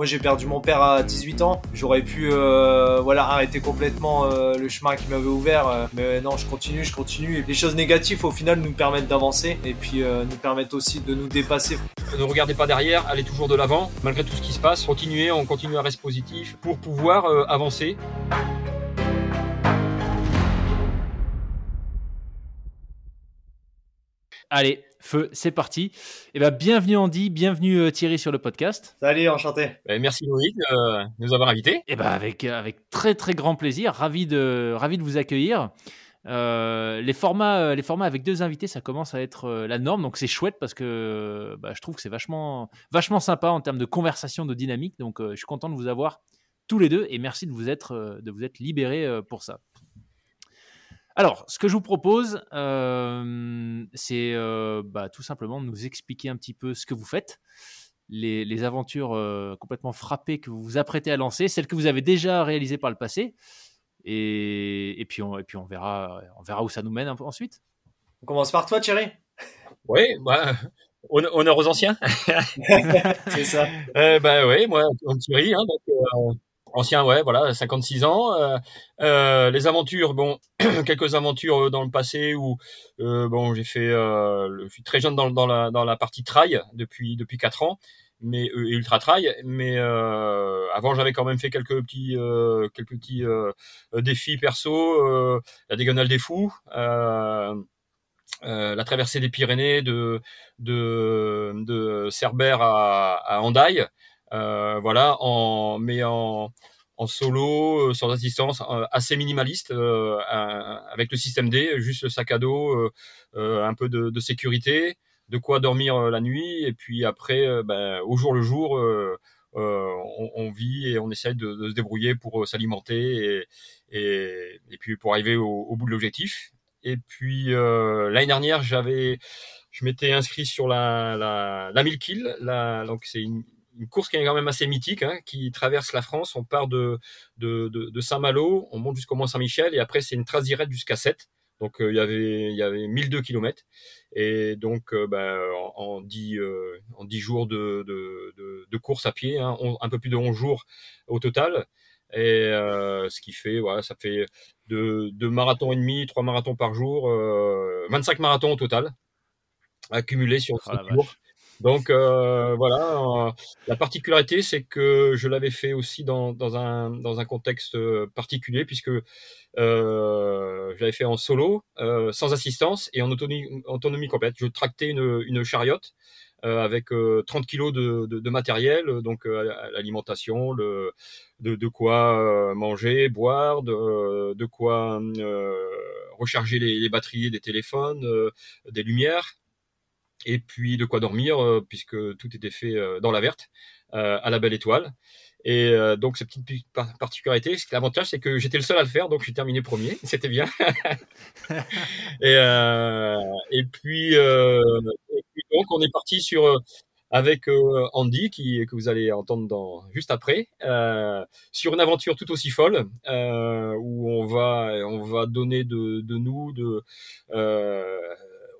Moi, j'ai perdu mon père à 18 ans. J'aurais pu euh, voilà, arrêter complètement euh, le chemin qui m'avait ouvert. Euh, mais non, je continue, je continue. Les choses négatives, au final, nous permettent d'avancer et puis nous permettent aussi de nous dépasser. Ne regardez pas derrière, allez toujours de l'avant. Malgré tout ce qui se passe, continuez, on continue à rester positif pour pouvoir avancer. Allez, feu, c'est parti. Et eh ben, bienvenue Andy, bienvenue euh, Thierry sur le podcast. Salut, enchanté. Ben, merci Loïc euh, de nous avoir invités. Et eh ben, avec, euh, avec très très grand plaisir, ravi de, ravi de vous accueillir. les, formats, les formats avec deux invités, ça commence à être la norme, donc c'est chouette parce que bah, je trouve que c'est vachement, vachement sympa en termes de conversation, de dynamique. Donc je suis content de vous avoir tous les deux et merci de vous être, de vous être libérés pour ça. Alors, ce que je vous propose, euh, c'est euh, bah, tout simplement de nous expliquer un petit peu ce que vous faites, les, aventures euh, complètement frappées que vous vous apprêtez à lancer, celles que vous avez déjà réalisées par le passé, et, puis, on, et puis on, verra, on verra où ça nous mène ensuite. On commence par toi, Thierry Oui, bah, honneur aux anciens. c'est ça. bah oui, moi, Thierry, hein, donc, ancien, ouais, voilà, 56 ans. Euh, euh, les aventures, bon, quelques aventures euh, dans le passé où, bon, j'ai fait, je suis très jeune dans, dans, la, dans la partie trail depuis depuis quatre ans, mais ultra trail. Mais avant, j'avais quand même fait quelques petits quelques petits défis perso, la diagonale des fous. la traversée des Pyrénées de de, de Cerbère à, à euh, voilà, en, mais en, en solo, euh, sans assistance, euh, assez minimaliste, avec le système D, juste le sac à dos, un peu de, de, sécurité, de quoi dormir la nuit, et puis après, ben, au jour le jour, on, on, vit et on essaie de, de se débrouiller pour s'alimenter et, et, et, puis pour arriver au, au bout de l'objectif. Et puis l'année dernière, j'avais, je m'étais inscrit sur la, la, la 1000 kills, la, donc c'est une, une course qui est quand même assez mythique, hein, qui traverse la France. On part de, de, de, Saint-Malo, on monte jusqu'au Mont-Saint-Michel, et après c'est une trace directe jusqu'à 7. Donc euh, il y avait il y avait 1002 km et donc euh, ben, en, en 10 euh, en 10 jours de, course à pied, hein, un peu plus de 11 jours au total. Et ce qui fait, voilà, ça fait deux, deux marathons et demi, trois marathons par jour, 25 marathons au total, accumulés sur oh, jours. Donc euh, voilà, euh, la particularité, c'est que je l'avais fait aussi dans, dans, un, dans un contexte euh, particulier, puisque euh, je l'avais fait en solo, euh, sans assistance et en autonomie, autonomie complète. Je tractais une, une chariote avec 30 kilos de, de, de, matériel, donc l'alimentation, le, de, de quoi manger, boire, de, de quoi recharger les, les, batteries des téléphones, des lumières et puis de quoi dormir euh, puisque tout était fait euh, dans la verte euh, à la belle étoile. Et donc cette petite particularité, l'avantage c'est que j'étais le seul à le faire, donc j'ai terminé premier, c'était bien. et, et, puis, et, puis, donc on est parti sur avec Andy qui que vous allez entendre dans juste après sur une aventure tout aussi folle où on va on va donner de, de nous de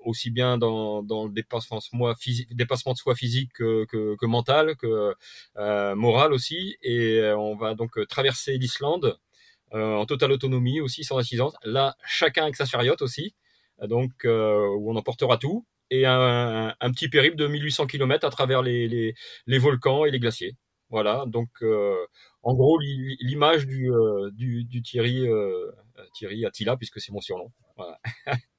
aussi bien dans, le dépassement, de soi physique que, mental, que euh, moral aussi. Et euh, on va donc euh, traverser l'Islande en totale autonomie aussi, sans assistance. Là, chacun avec sa chariote aussi, donc où on emportera tout. Et un, petit périple de 1800 km à travers les, volcans et les glaciers. Voilà, donc en gros l'image du, Thierry, Thierry Attila, puisque c'est mon surnom.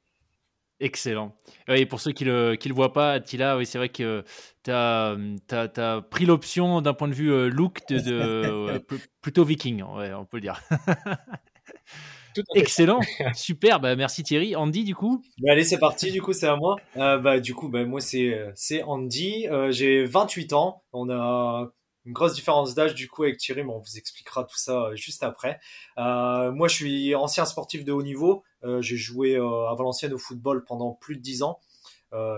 Excellent. Et pour ceux qui ne le, qui le voient pas, Attila, oui, c'est vrai que tu as, as, pris l'option d'un point de vue euh, look de, de plutôt viking, ouais, on peut le dire. Excellent, super, bah, merci Thierry. Andy, du coup? Bah, Allez, c'est parti, du coup, c'est à moi. Euh, bah, du coup, bah, moi, c'est Andy, euh, j'ai 28 ans. On a une grosse différence d'âge du coup avec Thierry, mais on vous expliquera tout ça euh, juste après. Euh, moi, je suis ancien sportif de haut niveau. Euh, j'ai joué à Valenciennes au football pendant plus de 10 ans.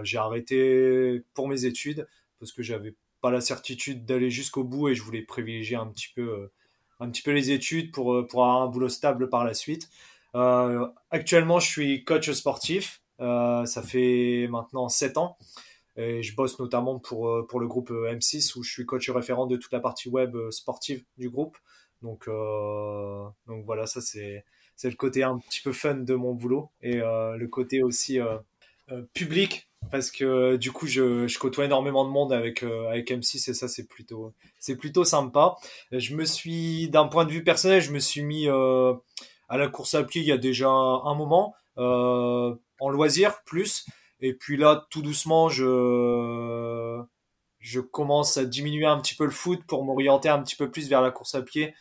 J'ai arrêté pour mes études parce que j'avais pas la certitude d'aller jusqu'au bout et je voulais privilégier un petit peu, un petit peu les études pour, pour avoir un boulot stable par la suite. actuellement, je suis coach sportif. ça fait maintenant 7 ans. Et je bosse notamment pour, pour le groupe M6 où je suis coach référent de toute la partie web sportive du groupe. Donc, donc voilà, ça c'est c'est le côté un petit peu fun de mon boulot et le côté aussi public parce que du coup je, je, côtoie énormément de monde avec avec M6 et ça c'est plutôt c'est plutôt sympa. Je me suis d'un point de vue personnel, je me suis mis à la course à pied il y a déjà un moment en loisir plus et puis là, tout doucement, je, commence à diminuer un petit peu le foot pour m'orienter un petit peu plus vers la course à pied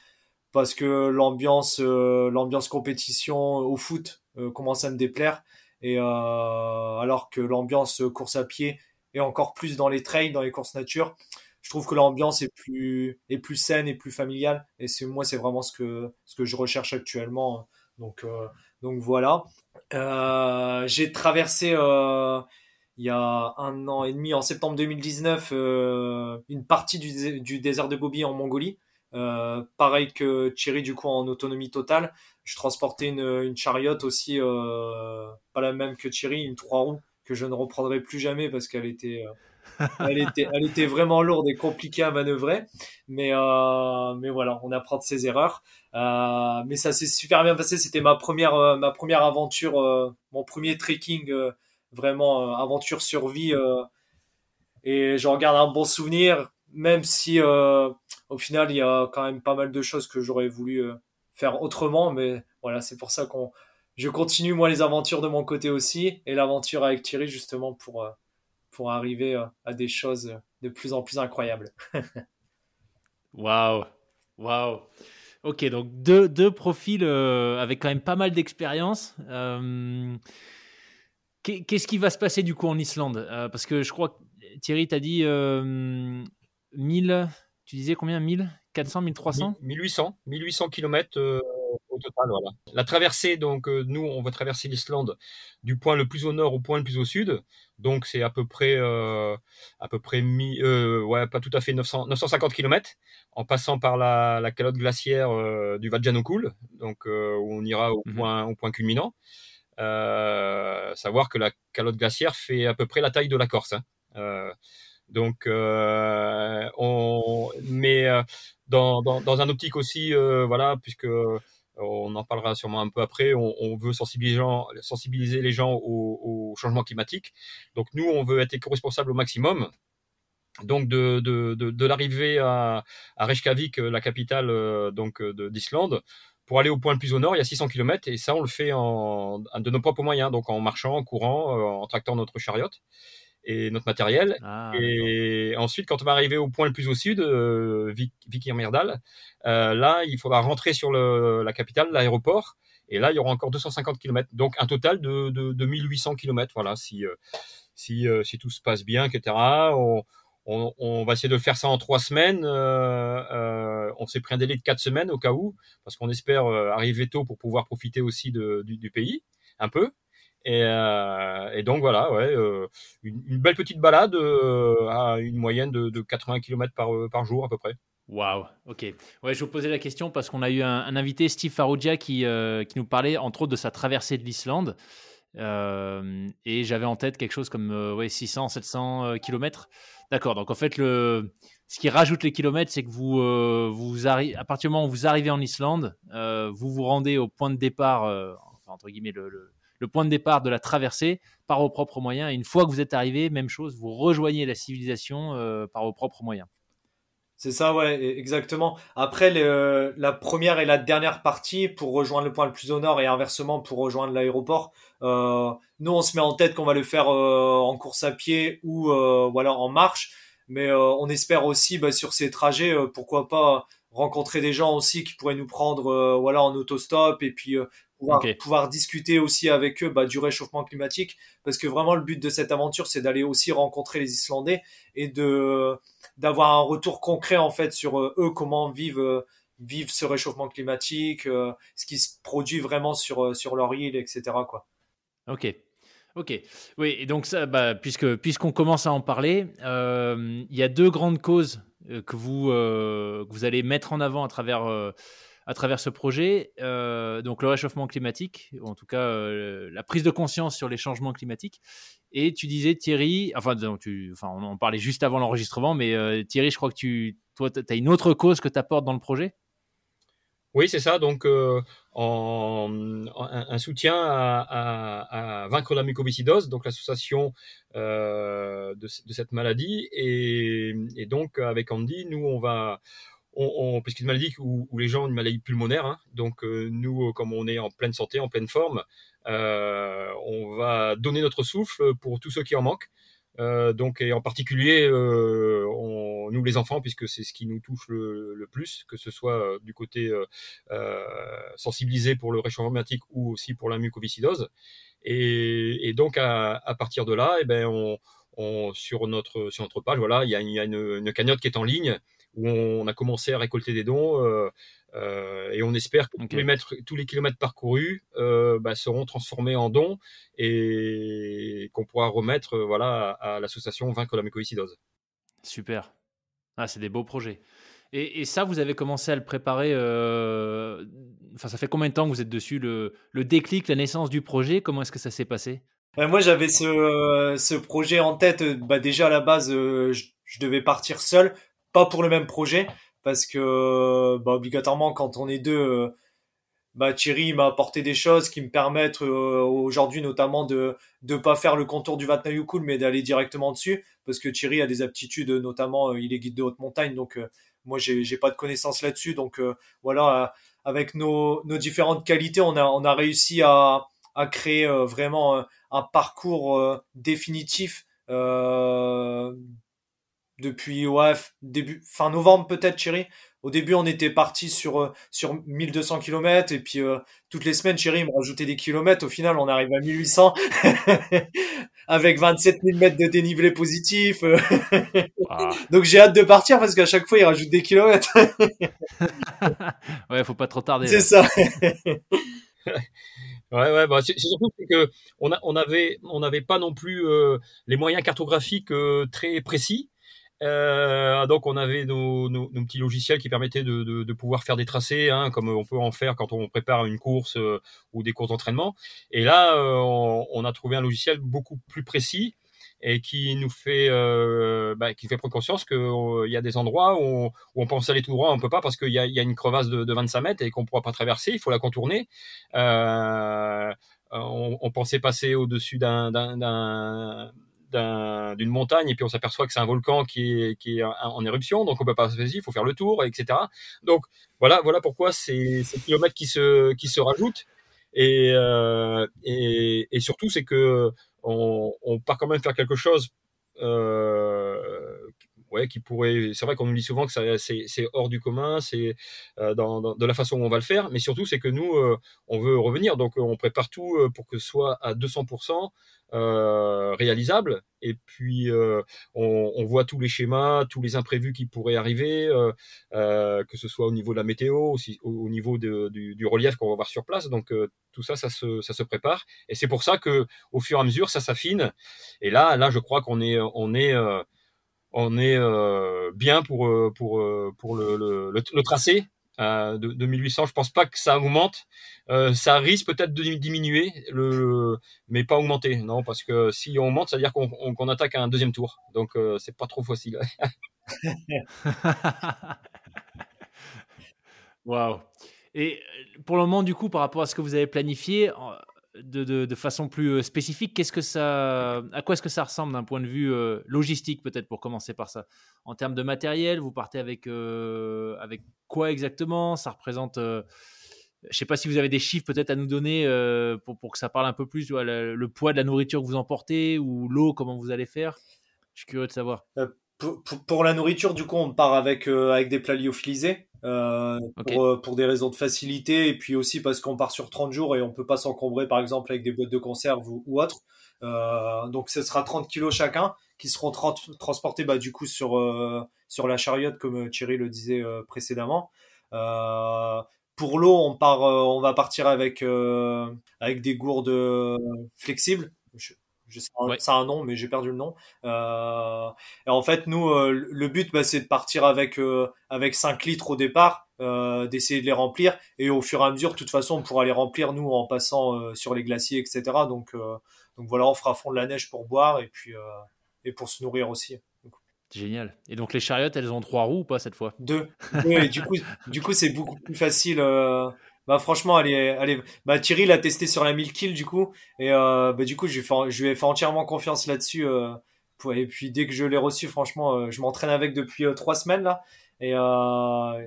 parce que l'ambiance, euh, l'ambiance compétition au foot euh, commence à me déplaire. Et euh, alors que l'ambiance course à pied est encore plus dans les trails, dans les courses nature, je trouve que l'ambiance est plus, est plus saine et plus familiale. Et c'est moi, c'est vraiment ce que, ce que je recherche actuellement. Donc, donc voilà. Euh, j'ai traversé euh, il y a un an et demi, en septembre 2019, euh, une partie du, désert de Gobi en Mongolie. pareil que Thierry, du coup, en autonomie totale. Je transportais une, une chariote aussi, pas la même que Thierry, une trois roues que je ne reprendrai plus jamais parce qu'elle était elle, était, vraiment lourde et compliquée à manœuvrer. Mais, euh, mais voilà, on apprend de ses erreurs. Euh, mais ça s'est super bien passé. C'était ma première, euh, ma première aventure, mon premier trekking, vraiment aventure survie. et j'en garde un bon souvenir, même si au final, il y a quand même pas mal de choses que j'aurais voulu faire autrement. Mais voilà, c'est pour ça qu'on je continue moi les aventures de mon côté aussi et l'aventure avec Thierry justement pour pour arriver euh, à des choses de plus en plus incroyables. Waouh, waouh. Ok, donc deux, deux profils euh, avec quand même pas mal d'expérience. Euh, qu'est-ce qui va se passer du coup en Islande? Parce que je crois que Thierry t'a dit 1000, tu disais combien? 1000 400, 1300 1800, 1800 km au total. Voilà. La traversée, donc euh, nous, on va traverser l'Islande du point le plus au nord au point le plus au sud. Donc c'est à peu près, euh, à peu près mi, euh, ouais, pas tout à fait 900, 950 km, en passant par la, la calotte glaciaire du Vajjanokul, donc où on ira au mhm. point, au point culminant. savoir que la calotte glaciaire fait à peu près la taille de la Corse. Hein. donc, on, mais dans, dans, dans, un optique aussi, voilà, puisque on en parlera sûrement un peu après, on, veut sensibiliser, les gens au, changement climatique. Donc nous, on veut être éco-responsable au maximum. Donc de, l'arrivée à, Reykjavik, la capitale euh, donc d'Islande, pour aller au point le plus au nord, il y a 600 km et ça, on le fait en, de nos propres moyens, donc en marchant, en courant, euh, en tractant notre chariot et notre matériel. Ah, et ensuite, quand on va arriver au point le plus au sud, euh, Vikirmirdal, euh, là, il faudra rentrer sur le, la capitale, l'aéroport. Et là, il y aura encore 250 km. Donc, un total de, de, de 1800 km. Voilà, si, euh, si, euh, si tout se passe bien, etc. On, on, on, va essayer de faire ça en trois semaines. Euh, euh, on s'est pris un délai de quatre semaines au cas où, parce qu'on espère arriver tôt pour pouvoir profiter aussi de, du, du, pays, un peu. Et, euh, et, donc voilà, ouais, euh, une, belle petite balade euh, à une moyenne de, de 80 km par, jour à peu près. Waouh, ok. Ouais, je vous posais la question parce qu'on a eu un, invité, Steve Farrugia, qui, qui nous parlait entre autres de sa traversée de l'Islande. Et j'avais en tête quelque chose comme ouais, 600, 700 km. D'accord, donc en fait, le, ce qui rajoute les kilomètres, c'est que vous, vous à partir du moment où vous arrivez en Islande, vous vous rendez au point de départ, entre guillemets, le, le le point de départ de la traversée par vos propres moyens. Et une fois que vous êtes arrivé, même chose, vous rejoignez la civilisation euh, par vos propres moyens. C'est ça, ouais, e, exactement. Après, la première et la dernière partie pour rejoindre le point le plus au nord et inversement pour rejoindre l'aéroport, euh, nous on se met en tête qu'on va le faire euh, en course à pied ou voilà en marche, mais on espère aussi bah, sur ces trajets, pourquoi pas rencontrer des gens aussi qui pourraient nous prendre voilà en autostop et puis pouvoir, discuter aussi avec eux bah, du réchauffement climatique, parce que vraiment le but de cette aventure, c'est d'aller aussi rencontrer les Islandais et de d'avoir un retour concret en fait sur euh, eux comment vivent euh, vivent ce réchauffement climatique, euh, ce qui se produit vraiment sur sur leur île, etc. Quoi. Ok. Ok, oui, et donc ça, bah, puisque puisqu'on commence à en parler, il y a deux grandes causes que vous que vous allez mettre en avant à travers à travers ce projet. donc le réchauffement climatique, ou en tout cas la prise de conscience sur les changements climatiques. Et tu disais Thierry, enfin, on en parlait juste avant l'enregistrement, mais Thierry, je crois que tu, toi, as une autre cause que tu apportes dans le projet? Oui, c'est ça. Donc, euh, un, soutien à, vaincre la mucoviscidose, donc l'association euh, de, cette maladie. Et, donc, avec Andy, nous, on va, on, parce que c'est une maladie où, les gens ont une maladie pulmonaire. Hein. donc, euh, nous, comme on est en pleine santé, en pleine forme, on va donner notre souffle pour tous ceux qui en manquent. Euh, donc, et en particulier, euh, on, nous les enfants, puisque c'est ce qui nous touche le, le plus, que ce soit euh, du côté euh, sensibilisé pour le réchauffement climatique ou aussi pour la mucoviscidose. Et, et donc, à, à, partir de là, eh ben, on, on, sur notre sur notre page, voilà, il y a, y a une, une, cagnotte qui est en ligne où on a commencé à récolter des dons. Euh, euh, et on espère que tous, les mètres, tous les kilomètres parcourus euh, bah, seront transformés en dons et qu'on pourra remettre euh, voilà, à, l'association Vaincre la mucoviscidose. Super. Ah, c'est des beaux projets. Et, ça, vous avez commencé à le préparer. Enfin, ça fait combien de temps que vous êtes dessus le, le déclic, la naissance du projet? Comment est-ce que ça s'est passé? Moi, j'avais ce, ce, projet en tête. Bah, déjà, à la base, je, je devais partir seul, pas pour le même projet parce que bah, obligatoirement quand on est deux euh, bah, Thierry m'a apporté des choses qui me permettent euh, aujourd'hui notamment de ne pas faire le contour du Vatnajökull mais d'aller directement dessus parce que Thierry a des aptitudes notamment euh, il est guide de haute montagne donc moi j'ai j'ai pas de connaissances là-dessus donc voilà avec nos, nos différentes qualités on a on a réussi à à créer vraiment un parcours définitif depuis ouais, début fin novembre peut-être Thierry. Au début, on était parti sur euh, sur 1200 km et puis euh, toutes les semaines Thierry me rajoutait des kilomètres. Au final, on arrive à 1800 avec 27 000 mètres de dénivelé positif. Ah. Donc j'ai hâte de partir parce qu'à chaque fois il rajoute des kilomètres. ouais, faut pas trop tarder. C'est ça. Ouais, ouais, bah c'est surtout que on, a, on avait, on n'avait pas non plus euh, les moyens cartographiques très précis. Euh, donc on avait nos, nos, nos, petits logiciels qui permettaient de, de, de, pouvoir faire des tracés, hein, comme on peut en faire quand on prépare une course euh, ou des courses d'entraînement. Et là, euh, on, on, a trouvé un logiciel beaucoup plus précis et qui nous fait, euh, bah, qui fait prendre conscience qu'il y a des endroits où on, où on, pense aller tout droit, on peut pas parce qu'il y a, y a, une crevasse de, de 25 mètres et qu'on pourra pas traverser, il faut la contourner. on, on, pensait passer au-dessus d'un d'une montagne et puis on s'aperçoit que c'est un volcan qui est, en éruption, donc on peut pas il faut faire le tour, etc. Donc voilà, voilà pourquoi c'est ces kilomètres qui se, qui se rajoutent. Et, euh, et, et, surtout, c'est que on, on, part quand même faire quelque chose euh, ouais, qui pourrait. C'est vrai qu'on nous dit souvent que c'est hors du commun, c'est euh, dans, de la façon où on va le faire, mais surtout c'est que nous, euh, on veut revenir, donc on prépare tout euh, pour que ce soit à 200% euh, réalisable. Et puis on, voit tous les schémas, tous les imprévus qui pourraient arriver, que ce soit au niveau de la météo, aussi, au, niveau du, relief qu'on va voir sur place. Donc tout ça, ça se, ça se prépare. Et c'est pour ça que au fur et à mesure, ça s'affine. Et là, là, je crois qu'on est, on est on est euh, bien pour euh, pour euh, pour le, le, tracé de, de, 1800. Je pense pas que ça augmente. ça risque peut-être de diminuer, le, mais pas augmenter. Non, parce que si on monte, ça veut dire qu'on attaque un deuxième tour. Donc c'est pas trop facile. Waouh. Et pour le moment, du coup, par rapport à ce que vous avez planifié, de, façon plus euh, spécifique, qu'est-ce que ça, à quoi est-ce que ça ressemble d'un point de vue euh, logistique peut-être pour commencer par ça? En termes de matériel, vous partez avec, euh, avec quoi exactement? Ça représente, je ne sais pas si vous avez des chiffres peut-être à nous donner pour, pour, que ça parle un peu plus, le, poids de la nourriture que vous emportez ou l'eau, comment vous allez faire? Je suis curieux de savoir. Pour, pour, la nourriture, du coup, on part avec, avec des plats lyophilisés? Euh, pour, euh, pour, des raisons de facilité et puis aussi parce qu'on part sur 30 jours et on peut pas s'encombrer par exemple avec des boîtes de conserve ou, ou autre. Euh, donc ce sera 30 kilos chacun qui seront transportés bah, du coup sur, euh, sur la chariote comme Thierry le disait précédemment. pour l'eau, on part, on va partir avec avec des gourdes flexibles. Ça a un nom, mais j'ai perdu le nom. Euh, et en fait, nous, euh, le but, bah, c'est de partir avec euh, avec 5 litres au départ d'essayer de les remplir. Et au fur et à mesure, de toute façon, on pourra les remplir nous en passant sur les glaciers, etc. Donc donc voilà, on fera fondre la neige pour boire et puis et pour se nourrir aussi. Génial. Et donc les chariotes, elles ont trois roues ou pas cette fois? Deux. Oui, du coup, du coup, c'est beaucoup plus facile. Euh, bah franchement, allez, allez. Bah Thierry l'a testé sur la 1000 kills du coup, et euh, bah du coup, je lui, fais, je lui ai fait entièrement confiance là-dessus. Euh, et puis dès que je l'ai reçu, franchement, je m'entraîne avec depuis trois semaines là, et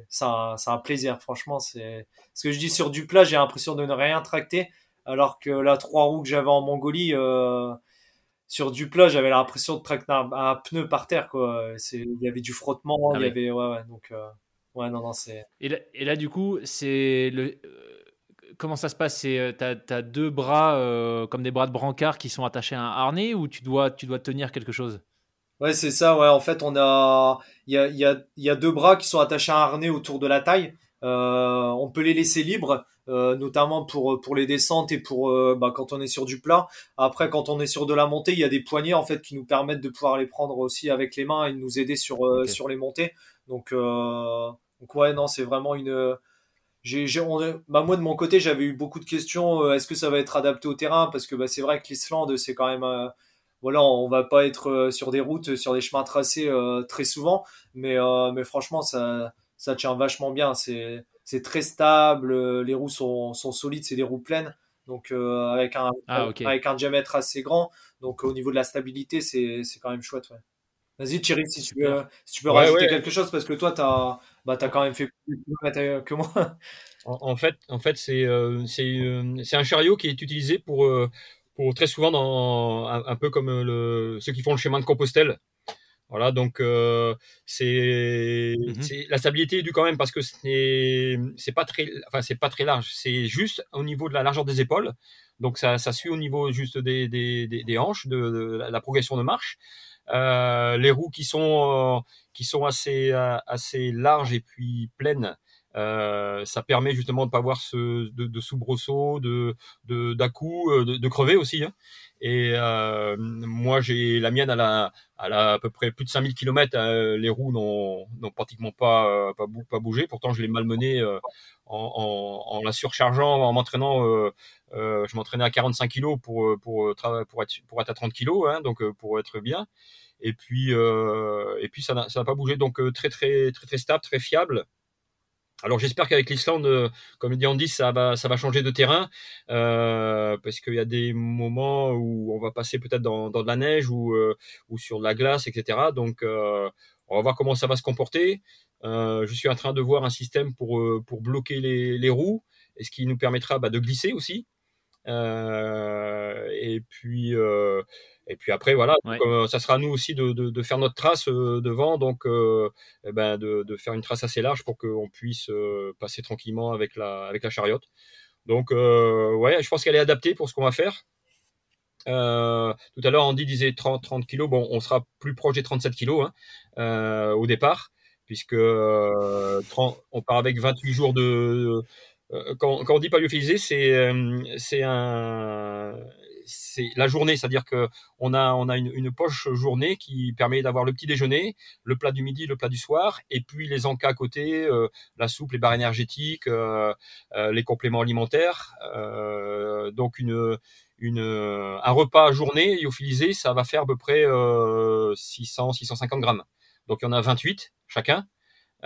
c'est un, un, plaisir. Franchement, c'est ce que je dis sur du plat, j'ai l'impression de ne rien tracter, alors que la trois roues que j'avais en Mongolie sur du plat, j'avais l'impression de traquer un, pneu par terre, quoi. Il y avait du frottement, ah il y avait, ouais, ouais, donc, euh, ouais, non, non, c'est. Et là, et là, du coup, c'est le. Euh, comment ça se passe? C'est euh, t'as as deux bras comme des bras de brancard qui sont attachés à un harnais ou tu dois tu dois tenir quelque chose? Ouais, c'est ça. Ouais, en fait, on a il y a, y, a, y a deux bras qui sont attachés à un harnais autour de la taille. on peut les laisser libres euh, notamment pour pour les descentes et pour euh, bah, quand on est sur du plat. Après, quand on est sur de la montée, il y a des poignées en fait qui nous permettent de pouvoir les prendre aussi avec les mains et de nous aider sur euh, sur les montées. Donc donc ouais, non, c'est vraiment une j'ai, bah moi de mon côté j'avais eu beaucoup de questions est-ce que ça va être adapté au terrain? Parce que bah, c'est vrai que l'Islande c'est quand même voilà on va pas être sur des routes sur des chemins tracés très souvent mais mais franchement ça ça tient vachement bien c'est c'est très stable, euh, les roues sont, sont solides, c'est des roues pleines, donc euh, avec, un, ah, avec un diamètre assez grand. Donc au niveau de la stabilité, c'est quand même chouette. Ouais. Vas-y Thierry, si tu, veux, si tu peux rajouter quelque chose, parce que toi, tu as, bah, as quand même fait plus de que moi. En, fait, en fait c'est euh, c'est un chariot qui est utilisé pour, pour très souvent, dans, un, peu comme le, ceux qui font le chemin de Compostelle. Voilà, donc euh, mmh c'est la stabilité est due quand même parce que c'est c'est pas très enfin c'est pas très large, c'est juste au niveau de la largeur des épaules. Donc ça, ça suit au niveau juste des, des, des, hanches, de, la progression de marche. Euh, les roues qui sont euh, qui sont assez assez larges et puis pleines euh, ça permet justement de pas avoir ce de, de soubresaut, de de d'à coup, euh, de, de, crever aussi. Hein. Et euh, moi, j'ai la mienne à la à, la, à peu près plus de 5000 km. les roues n'ont pratiquement pas pas, pas bougé. Pourtant, je l'ai malmené en, en, en, la surchargeant, en m'entraînant. je m'entraînais à 45 kg pour pour pour être pour être à 30 kg, hein, donc pour être bien. Et puis et puis ça n'a ça n'a pas bougé. Donc très très très très stable, très fiable. Alors j'espère qu'avec l'Islande, euh, comme dit Andy, ça va, ça va changer de terrain euh, parce qu'il y a des moments où on va passer peut-être dans, de la neige ou, euh, ou sur de la glace, etc. Donc euh, on va voir comment ça va se comporter. je suis en train de voir un système pour, pour bloquer les, les roues, et ce qui nous permettra bah, de glisser aussi. Et puis et puis après, voilà, euh, ça sera à nous aussi de, de, de faire notre trace euh, devant, donc euh, eh ben, de, de, faire une trace assez large pour qu'on puisse passer tranquillement avec la, avec la chariote. Donc, ouais, je pense qu'elle est adaptée pour ce qu'on va faire. tout à l'heure, Andy disait 30, 30 kg. Bon, on sera plus proche des 37 kg hein, au départ, puisque 30, on part avec 28 jours de. Quand, quand on dit paléophilisé, c'est c'est un c'est la journée, c'est-à-dire que on a on a une, poche journée qui permet d'avoir le petit déjeuner, le plat du midi, le plat du soir, et puis les encas à côté, euh, la soupe, les barres énergétiques, euh, euh, les compléments alimentaires. donc une une un repas journée lyophilisé, ça va faire à peu près 600 650 grammes. Donc il y en a 28 chacun.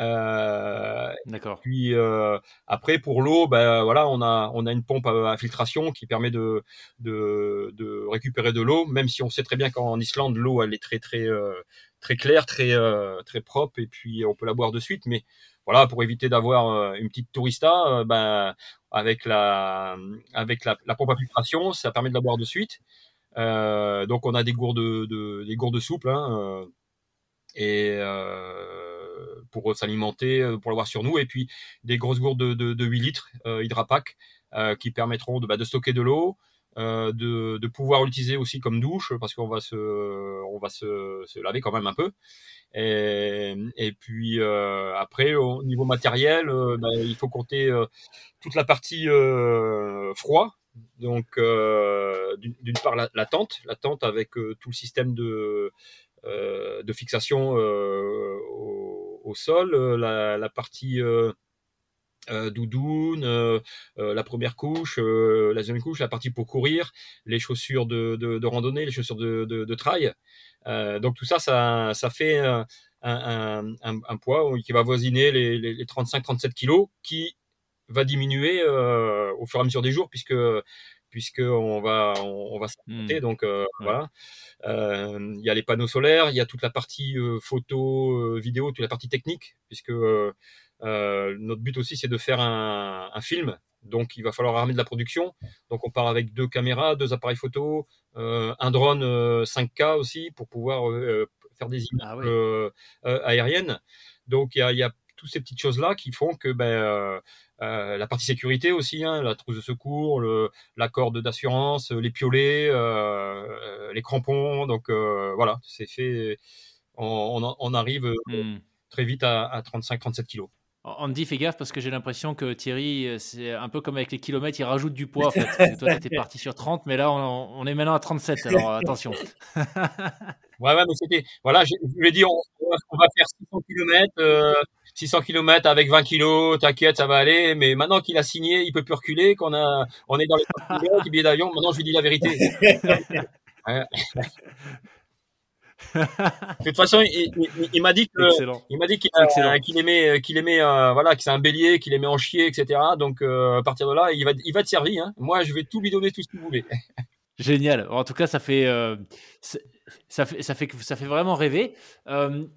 Euh, D'accord. Puis euh, après pour l'eau, ben voilà, on a on a une pompe à, filtration qui permet de, de, de récupérer de l'eau, même si on sait très bien qu'en Islande l'eau elle est très très euh, très claire, très très propre et puis on peut la boire de suite. Mais voilà, pour éviter d'avoir une petite tourista, ben avec la avec la, la, pompe à filtration, ça permet de la boire de suite. donc on a des gourdes de, des gourdes souples hein, et pour s'alimenter, euh, pour l'avoir sur nous, et puis des grosses gourdes de, de, de 8 litres euh, Hydrapack euh, qui permettront de, bah, de stocker de l'eau, euh, de, pouvoir l'utiliser aussi comme douche parce qu'on va se laver quand même un peu. Et, puis euh, après au niveau matériel euh, bah, il faut compter toute la partie froid. Donc d'une part la, la, tente la tente avec tout le système de de fixation au, au, sol, euh, la, partie euh, euh, doudoune, euh, la première couche, la deuxième couche, la partie pour courir, les chaussures de, de, randonnée, les chaussures de, de, trail. donc tout ça, ça, ça fait un, poids qui va voisiner les, les, les 35-37 kilos, qui va diminuer au fur et à mesure des jours, puisque puisque on va on, va. Mmh. Donc voilà, il y a les panneaux solaires, il y a toute la partie photo, vidéo, toute la partie technique, puisque euh, notre but aussi, c'est de faire un, un, film. Donc, il va falloir armer de la production. Donc, on part avec deux caméras, deux appareils photo, euh, un drone 5K euh, aussi pour pouvoir euh, faire des images ah aériennes. Donc, il y a, y a toutes ces petites choses-là qui font que ben, euh, la partie sécurité aussi, hein, la trousse de secours, le, la corde d'assurance, les piolets, euh, les crampons. Donc euh, voilà, c'est fait. On, on, on arrive hmm. très vite à, à 35-37 kilos. Andy, fais gaffe parce que j'ai l'impression que Thierry, euh, c'est un peu comme avec les kilomètres, il rajoute du poids. En fait. toi, tu étais parti sur 30, mais là, on, est maintenant à 37. Alors attention. ouais, ouais, mais c'était. Voilà, je, lui ai dit, on, va faire 600 km, 600 km avec 20 kg, t'inquiète, ça va aller. Mais maintenant qu'il a signé, il peut plus reculer, qu'on a, on est dans les billets d'avion. Maintenant, je lui dis la vérité. De toute façon, il, m'a dit il m'a dit qu'il aimait, qu'il aimait, euh, voilà, que c'est un bélier, qu'il aimait en chier, etc. Donc euh, à partir de là, il va, il va te servir. Hein. Moi, je vais tout lui donner tout ce qu'il voulait. Génial. En tout cas, ça fait, euh, ça fait, ça fait, ça fait vraiment rêver.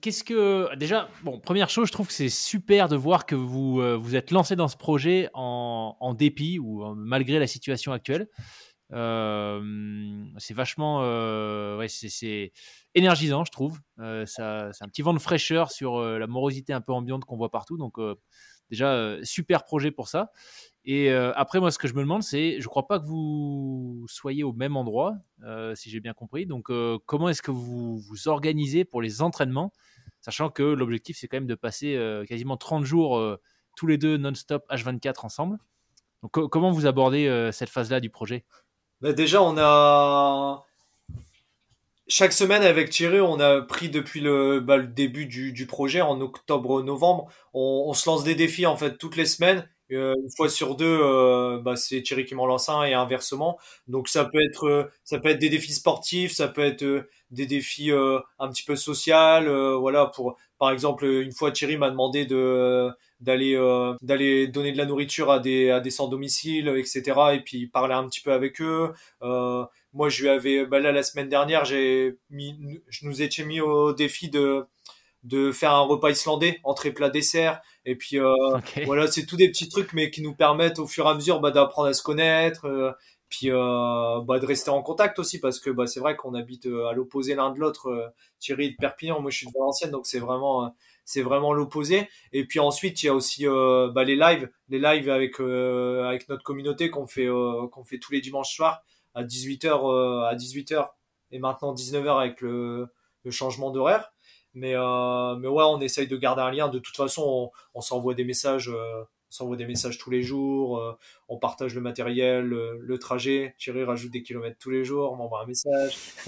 Qu'est-ce que déjà, bon, première chose, je trouve que c'est super de voir que vous vous êtes lancé dans ce projet en, en dépit ou malgré la situation actuelle. c'est vachement, ouais, c'est énergisant, je trouve. Euh, c'est un petit vent de fraîcheur sur euh, la morosité un peu ambiante qu'on voit partout. Donc, euh, déjà, super projet pour ça. Et après, moi, ce que je me demande, c'est, je ne crois pas que vous soyez au même endroit, si j'ai bien compris. Donc, comment est-ce que vous vous organisez pour les entraînements, sachant que l'objectif, c'est quand même de passer quasiment 30 jours tous les deux non-stop H24 ensemble. Donc, comment vous abordez cette phase-là du projet? Bah, Déjà, on a chaque semaine avec Thierry, on a pris depuis le, bah, le début du, du, projet en octobre-novembre, on, on, se lance des défis en fait toutes les semaines. Euh, une fois sur deux, euh, bah, c'est Thierry qui m'en lance un et inversement. Donc ça peut être, euh, ça peut être des défis sportifs, ça peut être euh, des défis un petit peu social. voilà, pour par exemple, une fois Thierry m'a demandé de d'aller d'aller donner de la nourriture à des à des sans domicile, etc. Et puis parler un petit peu avec eux. Euh, moi, je lui avais, bah là, la semaine dernière, j'ai mis, je nous étais mis au défi de, de faire un repas islandais, entrée, plat, dessert. Et puis, euh, voilà, c'est tous des petits trucs, mais qui nous permettent au fur et à mesure bah, d'apprendre à se connaître, euh, puis euh, bah, de rester en contact aussi, parce que bah, c'est vrai qu'on habite euh, à l'opposé l'un de l'autre. Euh, Thierry de Perpignan, moi je suis de Valenciennes, donc c'est vraiment, c'est vraiment l'opposé. Et puis ensuite, il y a aussi bah, les lives, les lives avec avec notre communauté qu'on fait qu'on fait tous les dimanches soirs à 18h euh, à 18h et maintenant 19h avec le, changement d'horaire. Mais, euh, mais ouais, on essaye de garder un lien. De toute façon, on, s'envoie des messages, euh, on s'envoie des messages tous les jours. On partage le matériel, le, trajet. Thierry rajoute des kilomètres tous les jours, on m'envoie un message.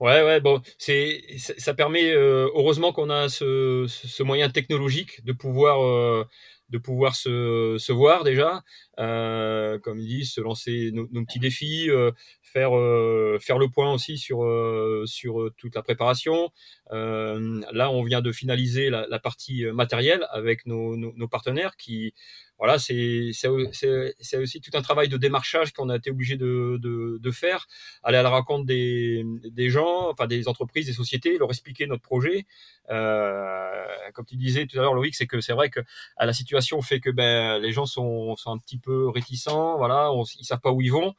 ouais, ouais, bon, c'est, ça permet, heureusement qu'on a ce, moyen technologique de pouvoir de pouvoir se, se voir déjà, euh, comme ils disent, se lancer nos, nos petits défis, euh, faire euh, faire le point aussi sur euh, sur toute la préparation. Euh, là, on vient de finaliser la, partie matérielle avec nos, nos, partenaires qui voilà, c'est c'est aussi tout un travail de démarchage qu'on a été obligé de, de, de, faire, aller à la rencontre des, des gens, enfin des entreprises, des sociétés, leur expliquer notre projet. Euh, comme tu disais tout à l'heure, Loïc, c'est que c'est vrai que la situation fait que ben, les gens sont, sont un petit peu réticents, voilà, on, ils savent pas où ils vont.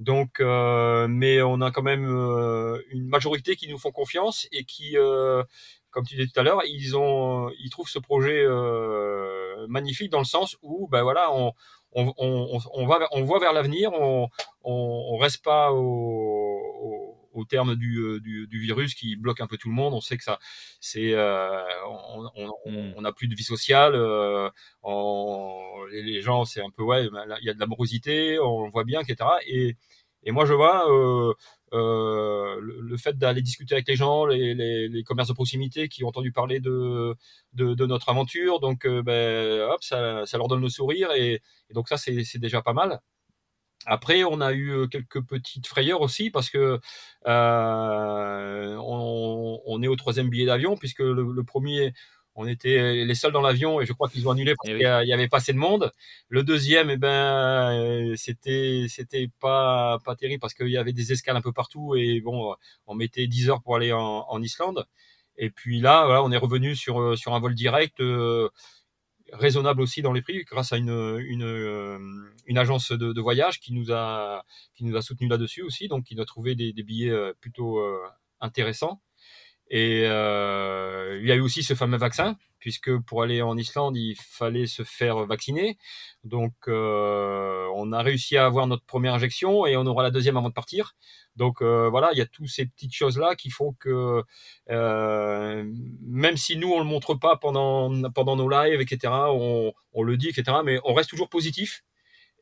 Donc, euh, mais on a quand même euh, une majorité qui nous font confiance et qui, euh, comme tu disais tout à l'heure, ils ont, ils trouvent ce projet euh, magnifique dans le sens où, ben voilà, on, on, on, on va, on voit vers l'avenir, on, on, on, reste pas au, au, terme du, euh, du, du, virus qui bloque un peu tout le monde. On sait que ça, c'est, euh, on, on, on, a plus de vie sociale, euh, on, les, gens, c'est un peu ouais, il y a de la morosité, on le voit bien, etc. Et Et moi, je vois euh, le, fait d'aller discuter avec les gens, les, les, les, commerces de proximité qui ont entendu parler de, de, de notre aventure, donc ben, hop, ça, ça, leur donne le sourire et, et donc ça, c'est déjà pas mal. Après, on a eu quelques petites frayeurs aussi parce que euh, on, on, est au troisième billet d'avion puisque le, le, premier, on était les seuls dans l'avion et je crois qu'ils ont annulé parce eh qu'il y avait pas assez de monde. Le deuxième, eh ben, euh, c'était c'était pas pas terrible parce qu'il y avait des escales un peu partout et bon, on mettait 10 heures pour aller en, en Islande. Et puis là, voilà, on est revenu sur sur un vol direct. Euh, raisonnable aussi dans les prix grâce à une, euh, agence de, voyage qui nous a, qui nous a soutenu là-dessus aussi, donc qui nous a trouvé des, billets euh, plutôt euh, intéressants. Et il y a eu aussi ce fameux vaccin, puisque pour aller en Islande, il fallait se faire vacciner. Donc, euh, on a réussi à avoir notre première injection et on aura la deuxième avant de partir. Donc euh, voilà, il y a toutes ces petites choses-là qui font que euh, même si nous on le montre pas pendant pendant nos lives, etc., on, le dit, etc., mais on reste toujours positif.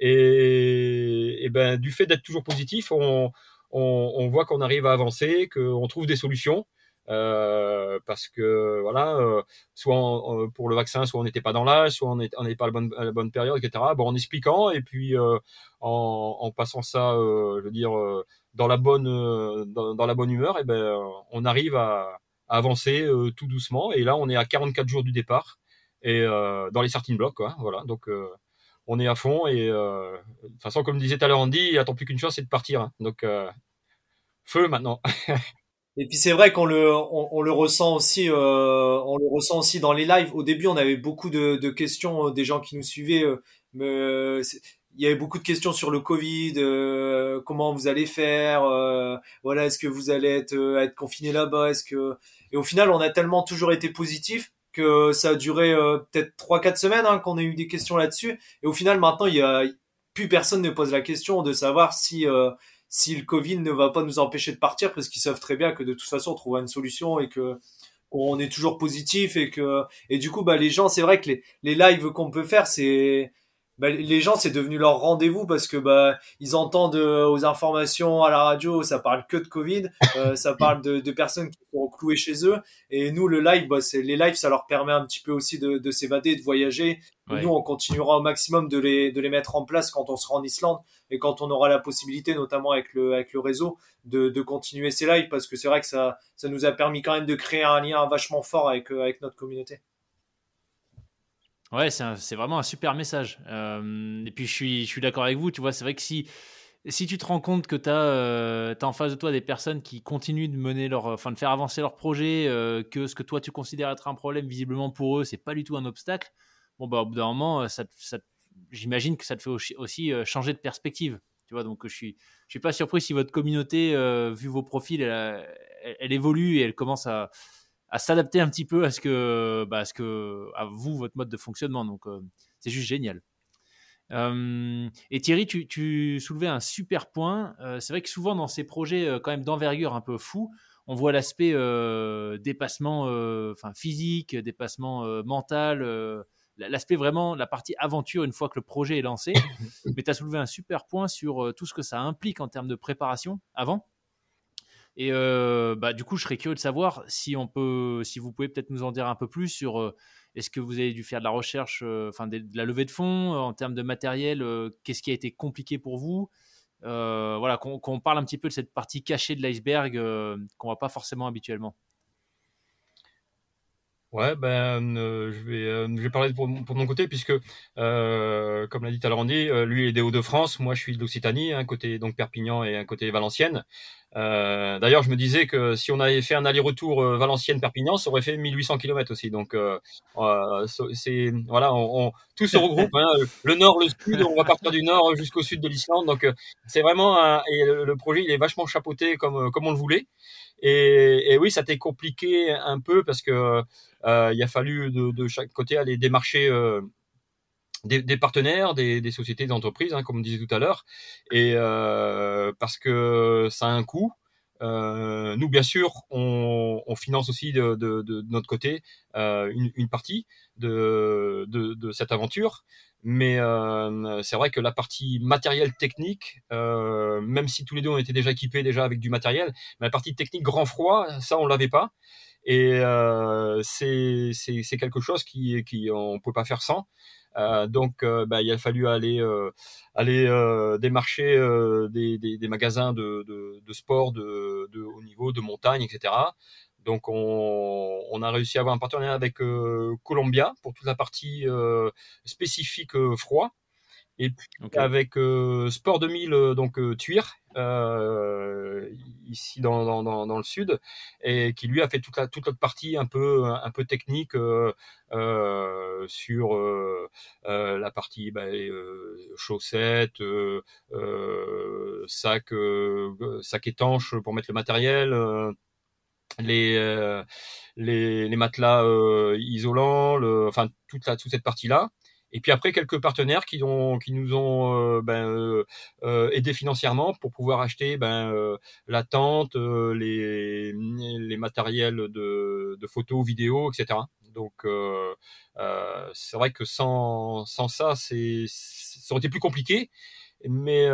Et, et ben du fait d'être toujours positif, on, on, on voit qu'on arrive à avancer, qu'on trouve des solutions. Euh, parce que voilà, euh, soit pour le vaccin, soit on n'était pas dans l'âge, soit on n'était pas à la, bonne, à la bonne période, etc. Bon, en expliquant et puis euh, en, en, passant ça, je veux dire, dans la bonne dans, dans, la bonne humeur, et ben on arrive à, à avancer tout doucement. Et là, on est à 44 jours du départ et dans les starting blocks, quoi. Voilà, donc on est à fond et de toute façon, comme disait tout à l'heure Andy, il attend plus qu'une chose, c'est de partir. Hein. Donc feu maintenant. Et puis c'est vrai qu'on le, on, le ressent aussi, euh, on le ressent aussi dans les lives. Au début, on avait beaucoup de, de questions euh, des gens qui nous suivaient. Euh, mais euh, il y avait beaucoup de questions sur le Covid, euh, comment vous allez faire, voilà, est-ce que vous allez être, être confiné là-bas, est-ce que et au final, on a tellement toujours été positif que ça a duré peut-être trois quatre semaines hein, qu'on a eu des questions là-dessus. Et au final, maintenant, il y a plus personne ne pose la question de savoir si si le Covid ne va pas nous empêcher de partir parce qu'ils savent très bien que de toute façon on trouvera une solution et que on est toujours positif et que et du coup bah les gens c'est vrai que les les lives qu'on peut faire c'est bah, les gens c'est devenu leur rendez-vous parce que bah ils entendent euh, aux informations à la radio ça parle que de Covid euh, ça parle de, de, personnes qui sont clouées chez eux. Et nous le live bah, c'est les lives ça leur permet un petit peu aussi de, de s'évader de voyager nous on continuera au maximum de les de les mettre en place quand on sera en Islande et quand on aura la possibilité notamment avec le avec le réseau de, de continuer ces lives parce que c'est vrai que ça ça nous a permis quand même de créer un lien vachement fort avec euh, avec notre communauté Ouais, c'est vraiment un super message. Euh, et puis je suis, je suis d'accord avec vous, tu vois, c'est vrai que si, si tu te rends compte que tu as, euh, en face de toi des personnes qui continuent de mener leur, enfin de faire avancer leur projet, euh, que ce que toi tu considères être un problème, visiblement pour eux, c'est pas du tout un obstacle, bon, bah, au bout d'un moment, ça j'imagine que ça te fait aussi, aussi changer de perspective. Tu vois, donc je suis, je suis pas surpris si votre communauté, vu vos profils, elle, évolue et elle commence à, s'adapter un petit peu à ce que, bah, à ce que, à vous, votre mode de fonctionnement. Donc, euh, c'est juste génial. Euh, et Thierry, tu, tu, soulevais un super point. Euh, c'est vrai que souvent dans ces projets quand même d'envergure un peu fou, on voit l'aspect dépassement enfin physique, dépassement mental, l'aspect vraiment, la partie aventure une fois que le projet est lancé. Mais tu as soulevé un super point sur tout ce que ça implique en termes de préparation avant. Et euh, bah, du coup, je serais curieux de savoir si on peut, si vous pouvez peut-être nous en dire un peu plus sur euh, est-ce que vous avez dû faire de la recherche, euh, enfin de, la levée de fonds en termes de matériel, qu'est-ce qui a été compliqué pour vous? Voilà, qu'on parle un petit peu de cette partie cachée de l'iceberg qu'on voit pas forcément habituellement. Ouais, ben, euh, je vais, euh, je vais parler pour, pour mon côté puisque, euh, comme l'a dit euh, lui est des Hauts-de-France, moi je suis d'Occitanie, un côté donc Perpignan et un côté Valenciennes. D'ailleurs, je me disais que si on avait fait un aller-retour Valenciennes-Perpignan, ça aurait fait 1800 km aussi. Donc, c'est voilà, on, on, tout se regroupe. Hein, le nord, le sud, on va partir du nord jusqu'au sud de l'Islande. Donc, c'est vraiment un, le, projet, il est vachement chapeauté comme comme on le voulait. Et, oui, ça a été compliqué un peu parce que euh, il a fallu de, chaque côté aller démarcher euh, des, partenaires, des, sociétés, des entreprises, hein, comme on disait tout à l'heure, et euh, parce que ça a un coût. Nous, bien sûr, on, finance aussi de, notre côté une, partie de, cette aventure. Mais euh, c'est vrai que la partie matériel technique, euh, même si tous les deux on était déjà équipés déjà avec du matériel, mais la partie technique grand froid, ça on l'avait pas. Et euh, c'est quelque chose qui, qui on peut pas faire sans. Euh, donc, euh, bah, il a fallu aller euh, aller démarcher des, des, des, magasins de, de, de sport de, de, haut niveau, de montagne, etc. Donc on, on, a réussi à avoir un partenariat avec euh, Columbia pour toute la partie euh, spécifique euh, froid. Et puis okay. avec Sport 2000, donc Tuir, ici dans, dans, dans, le sud, et qui lui a fait toute la toute l'autre partie un peu un peu technique sur la partie bah, chaussettes, sac sac étanche pour mettre le matériel les, euh, les, les, matelas euh, isolants, enfin toute, la, toute cette partie-là. Et puis après, quelques partenaires qui, ont, qui nous ont euh, ben, aidés financièrement pour pouvoir acheter ben, la tente, les, les matériels de, de photos, vidéos, etc. Donc c'est vrai que sans, sans ça, ça aurait été plus compliqué. Mais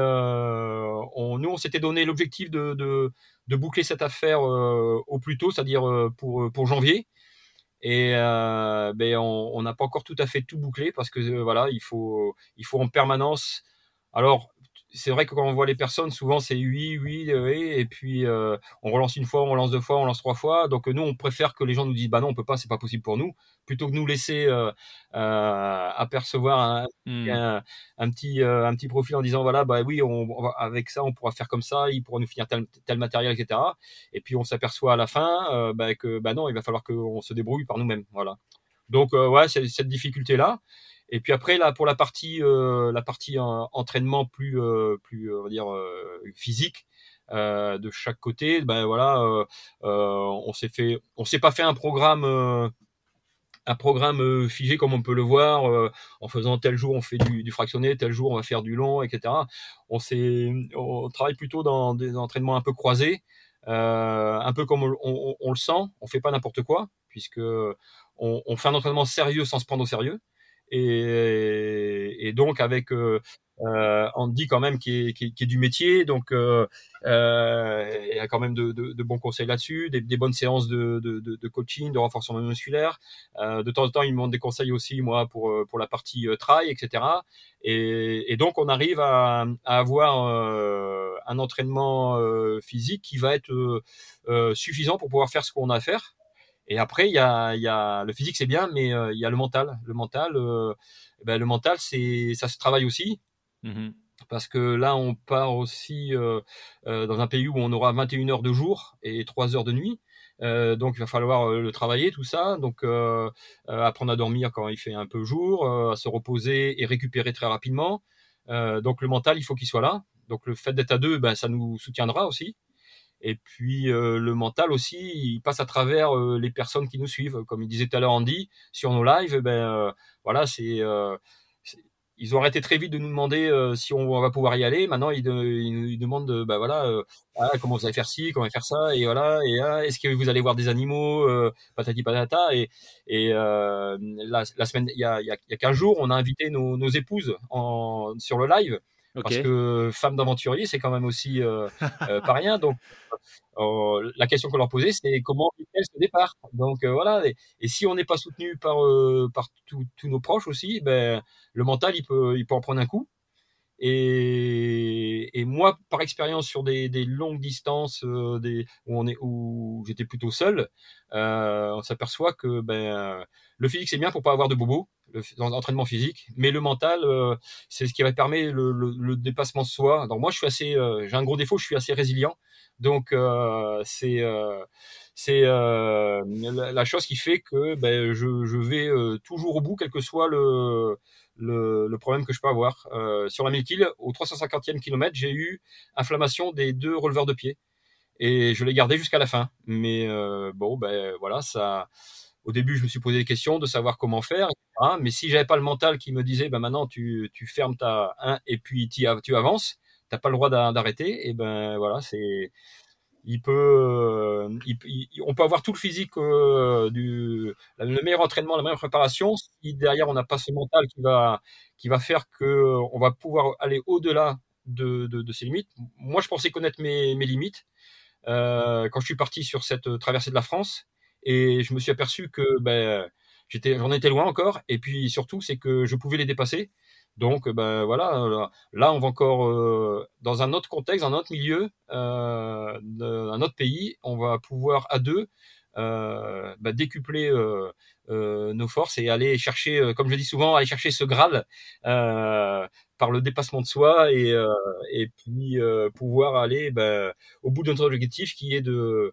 nous, on s'était donné l'objectif de, boucler cette affaire euh, au plus tôt, c'est-à-dire euh, pour, pour janvier. Et euh, ben on n'a pas encore tout à fait tout bouclé parce que voilà, il faut, il faut en permanence. Alors, c'est vrai que quand on voit les personnes, souvent c'est oui, oui, oui, et puis euh, on relance une fois, on relance deux fois, on lance trois fois. Donc nous, on préfère que les gens nous disent bah non, on peut pas, c'est pas possible pour nous, plutôt que nous laisser euh, euh, apercevoir un, mmh. un, un petit un petit profil en disant voilà bah oui, on, on va, avec ça, on pourra faire comme ça, il pourra nous finir tel, tel matériel, etc. Et puis on s'aperçoit à la fin bah, que bah non, il va falloir qu'on se débrouille par nous-mêmes, voilà. Donc ouais, c'est cette difficulté là. Et puis après là pour la partie euh, la partie euh, entraînement plus euh, plus on va dire physique de chaque côté, ben voilà, on s'est fait on s'est pas fait un programme un programme figé comme on peut le voir euh, en faisant tel jour on fait du, du, fractionné, tel jour on va faire du long, etc. On s'est, on travaille plutôt dans des entraînements un peu croisés, euh, un peu comme on, on, on, le sent. On fait pas n'importe quoi puisque on, on, fait un entraînement sérieux sans se prendre au sérieux. Et, donc avec euh, euh, Andy quand même qui est, du métier, donc euh, euh, il y a quand même de, bons conseils là-dessus, des, bonnes séances de, coaching, de renforcement musculaire. De temps en temps, il me demande des conseils aussi moi pour la partie trail, etc. Et, donc on arrive à, avoir un entraînement physique qui va être suffisant pour pouvoir faire ce qu'on a à faire. Et après, il y a, y a le physique, c'est bien, mais il y a le mental. Le mental, ben, le mental, c'est ça se travaille aussi. Mmh Parce que là, on part aussi euh, euh, dans un pays où on aura 21 heures de jour et 3 heures de nuit. Euh, donc il va falloir le travailler tout ça donc euh, apprendre à dormir quand il fait un peu jour à se reposer et récupérer très rapidement donc le mental il faut qu'il soit là donc le fait d'être à deux ben, ça nous soutiendra aussi et puis le mental aussi il passe à travers les personnes qui nous suivent comme il disait tout à l'heure Andy sur nos lives ben voilà c'est ils ont arrêté très vite de nous demander euh, si on, va pouvoir y aller. Maintenant, ils, de, ils, ils demandent, euh, bah voilà, euh, ah, comment vous allez faire ci, comment faire ça, et voilà, et ah, est-ce que vous allez voir des animaux, euh, patati patata. Et, la, semaine, il y a, y a 15 jours, on a invité nos, épouses sur le live. Okay. Parce que femme d'aventurier, c'est quand même aussi euh, euh, pas rien. Donc, euh, la question qu'on leur posait, c'est comment vit-elle ce départ Donc voilà. Et, et, si on n'est pas soutenu par par tous nos proches aussi, ben le mental, il peut il peut en prendre un coup. Et, moi, par expérience sur des, longues distances, des, où où j'étais plutôt seul, on s'aperçoit que ben le physique c'est bien pour pas avoir de bobos l'entraînement physique, mais le mental, euh, c'est ce qui va permettre le, dépassement de soi. Donc moi, je suis assez, euh, j'ai un gros défaut, je suis assez résilient. Donc euh, c'est c'est la, la, chose qui fait que ben, je, je vais toujours au bout, quel que soit le le, problème que je peux avoir. Euh, sur la 1000 kills, au 350e kilomètre, j'ai eu inflammation des deux releveurs de pied. Et je l'ai gardé jusqu'à la fin. Mais euh, bon, ben voilà, ça, au début, je me suis posé des questions de savoir comment faire. Mais si j'avais pas le mental qui me disait, ben maintenant tu, tu fermes ta 1 et puis tu avances, t'as pas le droit d'arrêter, et ben voilà, c'est il peut, on peut avoir tout le physique du, le meilleur entraînement, la meilleure préparation. Si derrière on n'a pas ce mental qui va, qui va faire que on va pouvoir aller au-delà de, de, ses limites. Moi, je pensais connaître mes, mes limites euh, quand je suis parti sur cette traversée de la France, et je me suis aperçu que ben, j'en étais loin encore. Et puis surtout, c'est que je pouvais les dépasser. Donc, ben voilà, là, on va encore euh, dans un autre contexte, un autre milieu, euh, un autre pays, on va pouvoir à deux euh, ben, décupler euh, euh, nos forces et aller chercher, comme je dis souvent, aller chercher ce Graal par le dépassement de soi et, puis pouvoir aller ben, au bout de notre objectif qui est de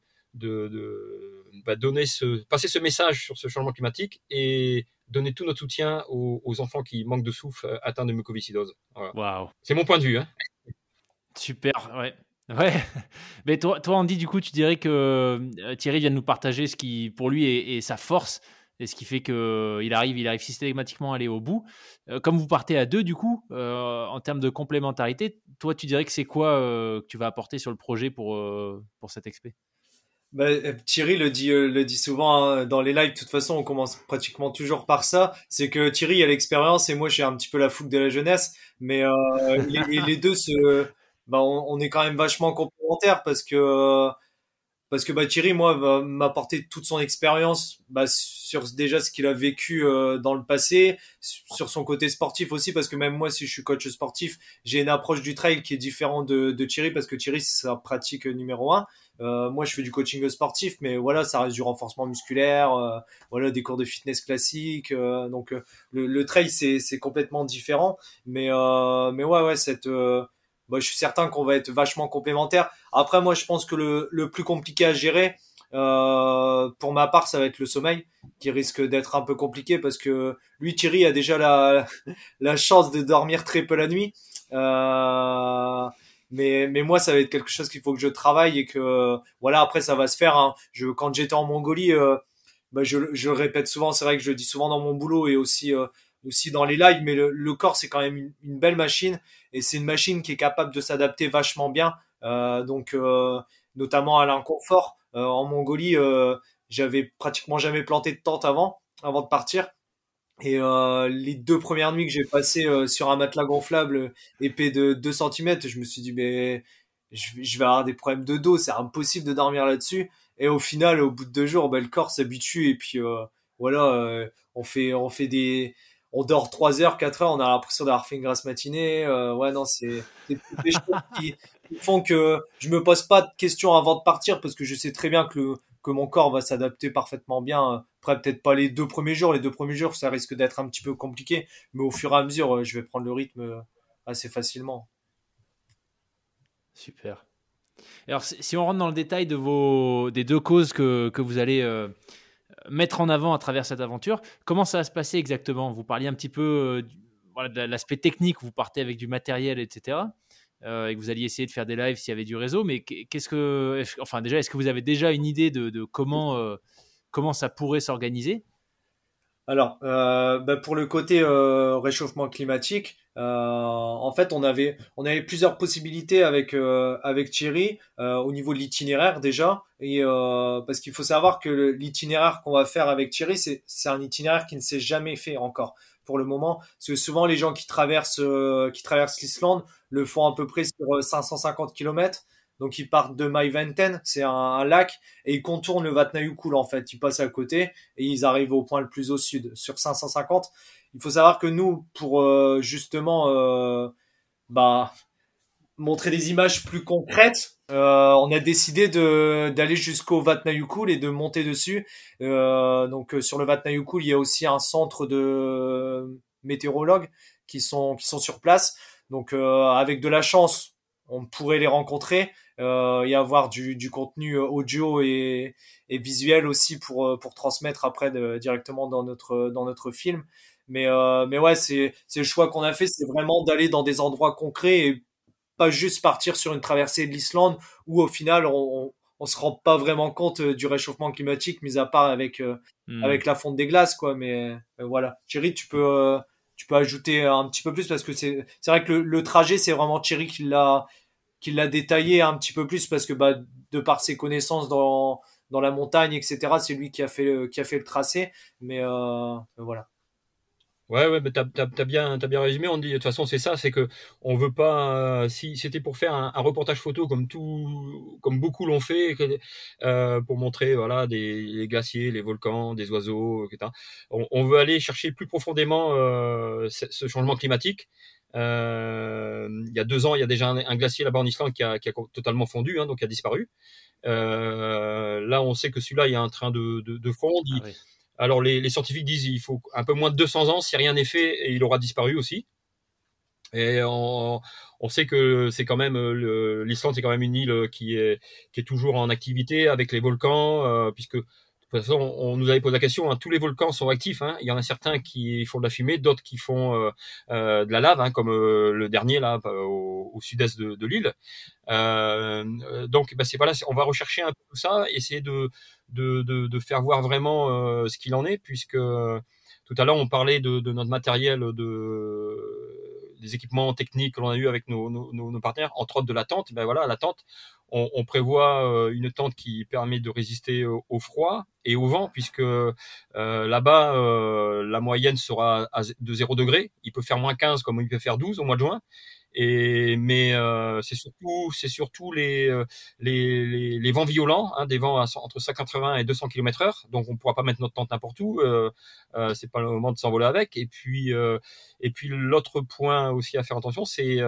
ben, donner ce, passer ce message sur ce changement climatique et donner tout notre soutien aux, enfants qui manquent de souffle euh, atteints de mucoviscidose. Voilà. C'est mon point de vue. Hein. Super, ouais. Ouais, mais toi, toi, Andy, du coup, tu dirais que euh, Thierry vient de nous partager ce qui, pour lui, est, sa force et ce qui fait qu'il euh, arrive, il arrive systématiquement à aller au bout. comme vous partez à deux, du coup, en termes de complémentarité, toi, tu dirais que c'est quoi que tu vas apporter sur le projet pour, pour cet expé? Bah, euh, Thierry le dit, euh, le dit souvent hein, dans les lives. De toute façon, on commence pratiquement toujours par ça. C'est que Thierry a l'expérience et moi j'ai un petit peu la fougue de la jeunesse. Mais euh, les, les, deux, se, bah, on, on, est quand même vachement complémentaires parce que parce que bah, Thierry, moi, va m'apporter toute son expérience bah, sur déjà ce qu'il a vécu euh, dans le passé, sur son côté sportif aussi, parce que même moi, si je suis coach sportif, j'ai une approche du trail qui est différente de, de Thierry, parce que Thierry, c'est sa pratique numéro un. Euh, moi, je fais du coaching sportif, mais voilà, ça reste du renforcement musculaire, euh, voilà, des cours de fitness classiques. Euh, donc, le, le, trail, c'est complètement différent. Mais, mais ouais, ouais, cette bah, je suis certain qu'on va être vachement complémentaires. Après, moi, je pense que le, le plus compliqué à gérer, euh, pour ma part, ça va être le sommeil, qui risque d'être un peu compliqué parce que lui, Thierry, a déjà la, la chance de dormir très peu la nuit. Euh, mais, mais moi, ça va être quelque chose qu'il faut que je travaille et que, voilà, après, ça va se faire. Hein. Je, quand j'étais en Mongolie, euh, bah, je, je le répète souvent, c'est vrai que je le dis souvent dans mon boulot et aussi, euh, aussi dans les lives, mais le, le corps, c'est quand même une, belle machine et c'est une machine qui est capable de s'adapter vachement bien. Euh, donc euh, notamment à l'inconfort. Euh, en Mongolie, j'avais pratiquement jamais planté de tente avant, avant de partir. Et euh, les deux premières nuits que j'ai passées sur un matelas gonflable épais de 2 cm, je me suis dit, mais je, vais avoir des problèmes de dos, c'est impossible de dormir là-dessus. Et au final, au bout de deux jours, ben, le corps s'habitue et puis voilà, on fait on fait des on dort 3 heures, 4 heures, on a l'impression d'avoir fait une grasse matinée. Euh, ouais, non, c'est des choses qui, font que je me pose pas de questions avant de partir parce que je sais très bien que, que mon corps va s'adapter parfaitement bien. Après, peut-être pas les deux premiers jours. Les deux premiers jours, ça risque d'être un petit peu compliqué, mais au fur et à mesure, euh, je vais prendre le rythme euh, assez facilement. Super. Alors, si on rentre dans le détail de vos, des deux causes que, que vous allez mettre en avant à travers cette aventure. Comment ça va se passer exactement? Vous parliez un petit peu euh, de l'aspect technique, vous partez avec du matériel, etc. Euh, et que vous alliez essayer de faire des lives s'il y avait du réseau. Mais qu'est-ce que, enfin déjà, est-ce que vous avez déjà une idée de, comment, euh, comment ça pourrait s'organiser? Alors, euh, bah pour le côté réchauffement climatique, en fait, on avait, on avait plusieurs possibilités avec avec Thierry au niveau de l'itinéraire déjà, et parce qu'il faut savoir que l'itinéraire qu'on va faire avec Thierry, c'est un itinéraire qui ne s'est jamais fait encore pour le moment, parce que souvent les gens qui traversent qui traversent l'Islande le font à peu près sur 550 km. Donc ils partent de Maiventen, c'est un, lac, et ils contournent le Vatnajökull en fait. Ils passent à côté et ils arrivent au point le plus au sud, sur 550. Il faut savoir que nous, pour euh, justement euh, bah, montrer des images plus concrètes, euh, on a décidé d'aller jusqu'au Vatnajökull et de monter dessus. donc sur le Vatnajökull, il y a aussi un centre de météorologues qui sont qui sont sur place. Donc avec de la chance, on pourrait les rencontrer euh, et avoir du, du contenu euh, audio et, et, visuel aussi pour, euh, pour transmettre après directement dans notre, dans notre film. Mais, euh, mais ouais, c'est le choix qu'on a fait, c'est vraiment d'aller dans des endroits concrets et pas juste partir sur une traversée de l'Islande où au final on, on, se rend pas vraiment compte du réchauffement climatique, mis à part avec, hmm. avec la fonte des glaces, quoi. Mais voilà. Thierry, tu peux, tu peux ajouter un petit peu plus parce que c'est vrai que le, le trajet, c'est vraiment Thierry qui l'a qui l'a détaillé un petit peu plus parce que bah, de par ses connaissances dans, dans la montagne, etc., c'est lui qui a fait le, qui a fait le tracé. Mais euh, voilà. Ouais, ouais, mais t'as, as, bien, résumé. On de toute façon, c'est ça, c'est que on veut pas. si c'était pour faire un, reportage photo comme tout, comme beaucoup l'ont fait, euh, pour montrer voilà des les glaciers, les volcans, des oiseaux, etc. On, veut aller chercher plus profondément euh, ce, changement climatique. Euh, il y a deux ans, il y a déjà un, glacier là-bas en Islande qui a, totalement fondu, hein, donc qui a disparu. Euh, là, on sait que celui-là, il a un train de, de. Ah alors les, scientifiques disent il faut un peu moins de 200 ans si rien n'est fait et il aura disparu aussi. Et on, sait que c'est quand même l'Islande, c'est quand même une île qui est qui est toujours en activité avec les volcans, euh, puisque de toute façon, on nous avait posé la question. Hein, tous les volcans sont actifs. Hein. Il y en a certains qui font de la fumée, d'autres qui font euh, euh, de la lave, hein, comme euh, le dernier là au, sud-est de, l'île. donc, bah, c'est voilà, on va rechercher un peu tout ça, essayer de de, de, de faire voir vraiment ce qu'il en est, puisque tout à l'heure on parlait de notre matériel de des équipements techniques que l'on a eu avec nos, partenaires, entre autres de la tente. Ben voilà, la tente, on, on prévoit euh, une tente qui permet de résister au, froid et au vent, puisque euh, là-bas, euh, la moyenne sera de 0 degré. Il peut faire moins 15 comme il peut faire 12 au mois de juin. Et mais euh, c'est surtout c'est surtout les, euh, les, les, les vents violents, hein, des vents entre 180 et 200 km/h. Donc on pourra pas mettre notre tente n'importe où. Euh, euh, c'est pas le moment de s'envoler avec. Et puis euh, et puis l'autre point aussi à faire attention, c'est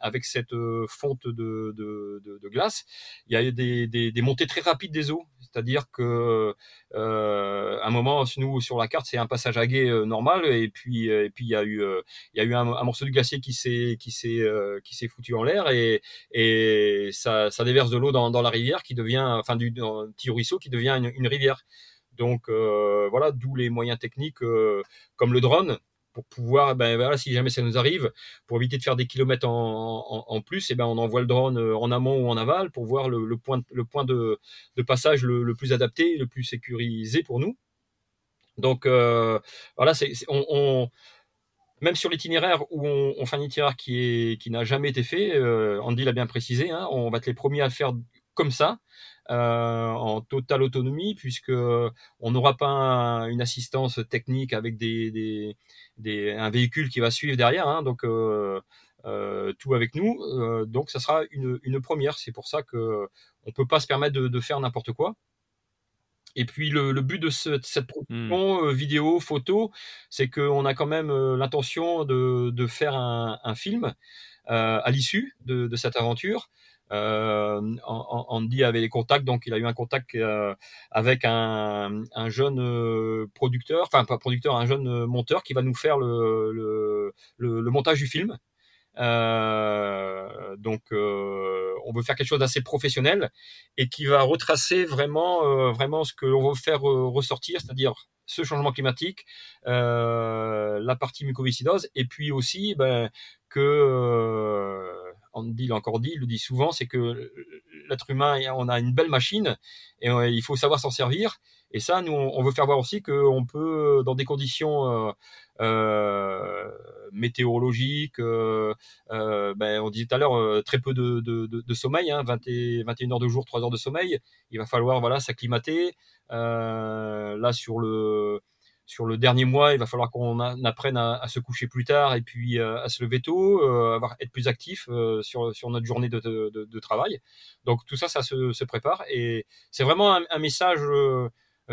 avec cette fonte de, de, de, glace, il y a des, des, des montées très rapides des eaux. C'est-à-dire que euh, un moment, nous sur la carte, c'est un passage à guet normal, et puis et puis il y a eu il y a eu un, un morceau de glacier qui s'est qui s'est euh, qui s'est foutu en l'air et, ça, déverse de l'eau dans, la rivière qui devient, enfin du petit ruisseau qui devient une, rivière. Donc euh, voilà, d'où les moyens techniques euh, comme le drone pour pouvoir, ben voilà, si jamais ça nous arrive, pour éviter de faire des kilomètres en, plus, et ben on envoie le drone en amont ou en aval pour voir le, point, le point de, passage le, plus adapté, le plus sécurisé pour nous. Donc voilà, c'est, on même sur l'itinéraire où on, on, fait un itinéraire qui, est, qui n'a jamais été fait, euh, Andy l'a bien précisé, hein, on va être les premiers à le faire comme ça, euh, en totale autonomie, puisque on n'aura pas une assistance technique avec des, des, des, un véhicule qui va suivre derrière, hein, donc euh, euh, tout avec nous. Euh, donc ça sera une, une première. C'est pour ça que on peut pas se permettre de, de faire n'importe quoi. Et puis le, le but de, ce, de cette production mmh. vidéo, photo, c'est qu'on a quand même euh, l'intention de, de, faire un, un film euh, à l'issue de, de, cette aventure. Euh, Andy avait les contacts, donc il a eu un contact euh, avec un, un jeune euh, producteur, enfin pas producteur, un jeune monteur qui va nous faire le, le, le, le montage du film. Euh, donc, euh, on veut faire quelque chose d'assez professionnel et qui va retracer vraiment, euh, vraiment ce que l'on veut faire ressortir, c'est-à-dire ce changement climatique, la partie mucoviscidose, et puis aussi ben, que Andy l'a encore dit, il le dit souvent, c'est que l'être humain, on a une belle machine et il faut savoir s'en servir. Et ça, nous, on veut faire voir aussi qu'on peut, dans des conditions euh. Euh, euh, ben, on disait tout à l'heure très peu de, sommeil, hein, 20 et, 21 heures de jour, 3 heures de sommeil. Il va falloir voilà s'acclimater. là sur le sur le dernier mois, il va falloir qu'on apprenne à, se coucher plus tard et puis à se lever tôt, euh, être plus actif sur, sur notre journée de, de, travail. Donc tout ça, ça se, prépare et c'est vraiment un message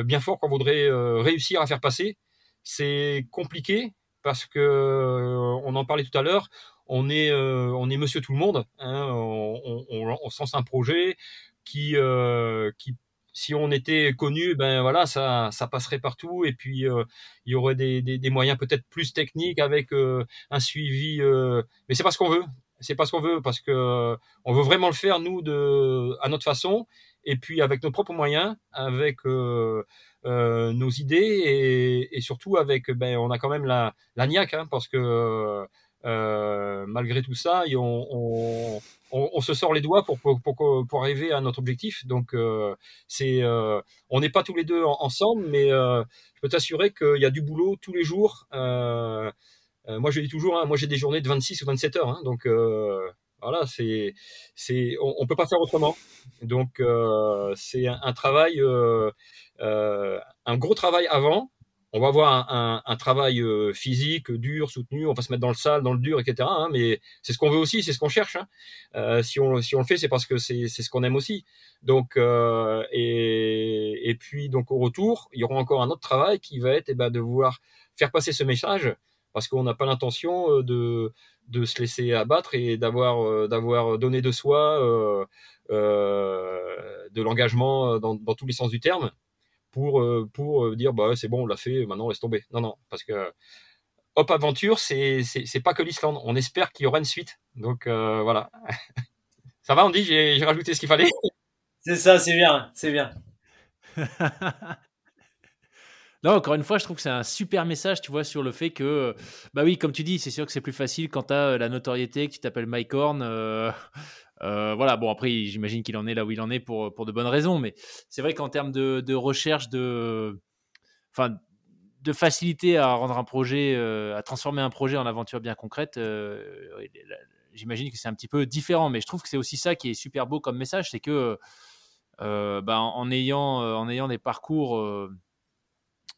bien fort qu'on voudrait réussir à faire passer c'est compliqué parce que euh, on en parlait tout à l'heure. On est, euh, on est Monsieur Tout le Monde. Hein, on, on, sent un projet qui, euh, qui, si on était connu, ben voilà, ça, ça passerait partout. Et puis il y aurait des, des, des moyens peut-être plus techniques avec un suivi. mais c'est pas ce qu'on veut. C'est pas ce qu'on veut parce que on veut vraiment le faire nous de, à notre façon et puis avec nos propres moyens, avec euh, nos idées et, surtout avec, ben, on a quand même la, la hein, parce que euh, malgré tout ça, on, se sort les doigts pour, pour, pour, arriver à notre objectif. Donc, euh, c'est, euh, on n'est pas tous les deux ensemble, mais euh, je peux t'assurer qu'il y a du boulot tous les jours. moi, je dis toujours, hein, moi j'ai des journées de 26 ou 27 heures, hein, donc Voilà, c'est, c'est, on, on peut pas faire autrement. Donc, euh, c'est un, un travail, euh, euh, un gros travail avant. On va avoir un, un, un travail euh, physique dur, soutenu. On va se mettre dans le sale, dans le dur, etc. hein, mais c'est ce qu'on veut aussi, c'est ce qu'on cherche. hein. Euh, si on si on le fait, c'est parce que c'est c'est ce qu'on aime aussi. Donc, euh, et et puis donc au retour, il y aura encore un autre travail qui va être, eh ben, de vouloir faire passer ce message parce qu'on n'a pas l'intention euh, de de se laisser abattre et d'avoir euh, d'avoir donné de soi euh, euh, de l'engagement dans, dans tous les sens du terme pour pour dire bah c'est bon on l'a fait maintenant laisse tomber. Non non parce que Hop Aventure c'est c'est c'est pas que l'Islande. On espère qu'il y aura une suite. Donc euh, voilà. Ça va on dit j'ai j'ai rajouté ce qu'il fallait. C'est ça, c'est bien, c'est bien. Non, encore une fois, je trouve que c'est un super message, tu vois, sur le fait que, bah oui, comme tu dis, c'est sûr que c'est plus facile quand tu as la notoriété, que tu t'appelles Mike Horn. euh, euh, voilà, bon, après, j'imagine qu'il en est là où il en est pour, pour de bonnes raisons, mais c'est vrai qu'en termes de, de recherche, de, enfin, de facilité à rendre un projet, euh, à transformer un projet en aventure bien concrète, euh, j'imagine que c'est un petit peu différent, mais je trouve que c'est aussi ça qui est super beau comme message, c'est que, euh, bah, en, ayant, euh, en ayant des parcours.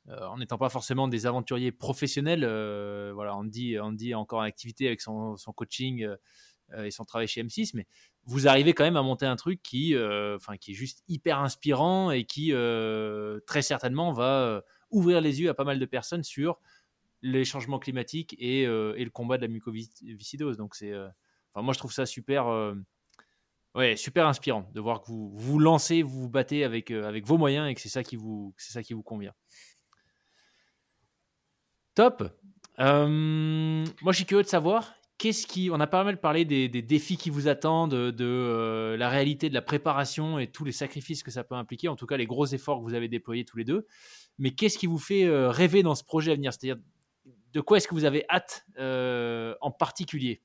Euh, en n'étant pas forcément des aventuriers professionnels. euh, voilà, Andy, Andy est encore en activité avec son, coaching euh, et son travail chez M6, mais vous arrivez quand même à monter un truc qui, enfin, qui est juste hyper inspirant et qui très certainement va ouvrir les yeux à pas mal de personnes sur les changements climatiques et, le combat de la mucoviscidose. Donc c'est, moi je trouve ça super. Ouais, super inspirant de voir que vous vous lancez, vous vous battez avec, avec vos moyens et que c'est ça c'est ça qui vous convient. Top. Euh, moi, je suis curieux de savoir qu'est-ce qui. On a pas mal parlé des, défis qui vous attendent, de, euh, la réalité de la préparation et tous les sacrifices que ça peut impliquer, en tout cas les gros efforts que vous avez déployés tous les deux. Mais qu'est-ce qui vous fait euh, rêver dans ce projet à venir? C'est-à-dire, de quoi est-ce que vous avez hâte en particulier?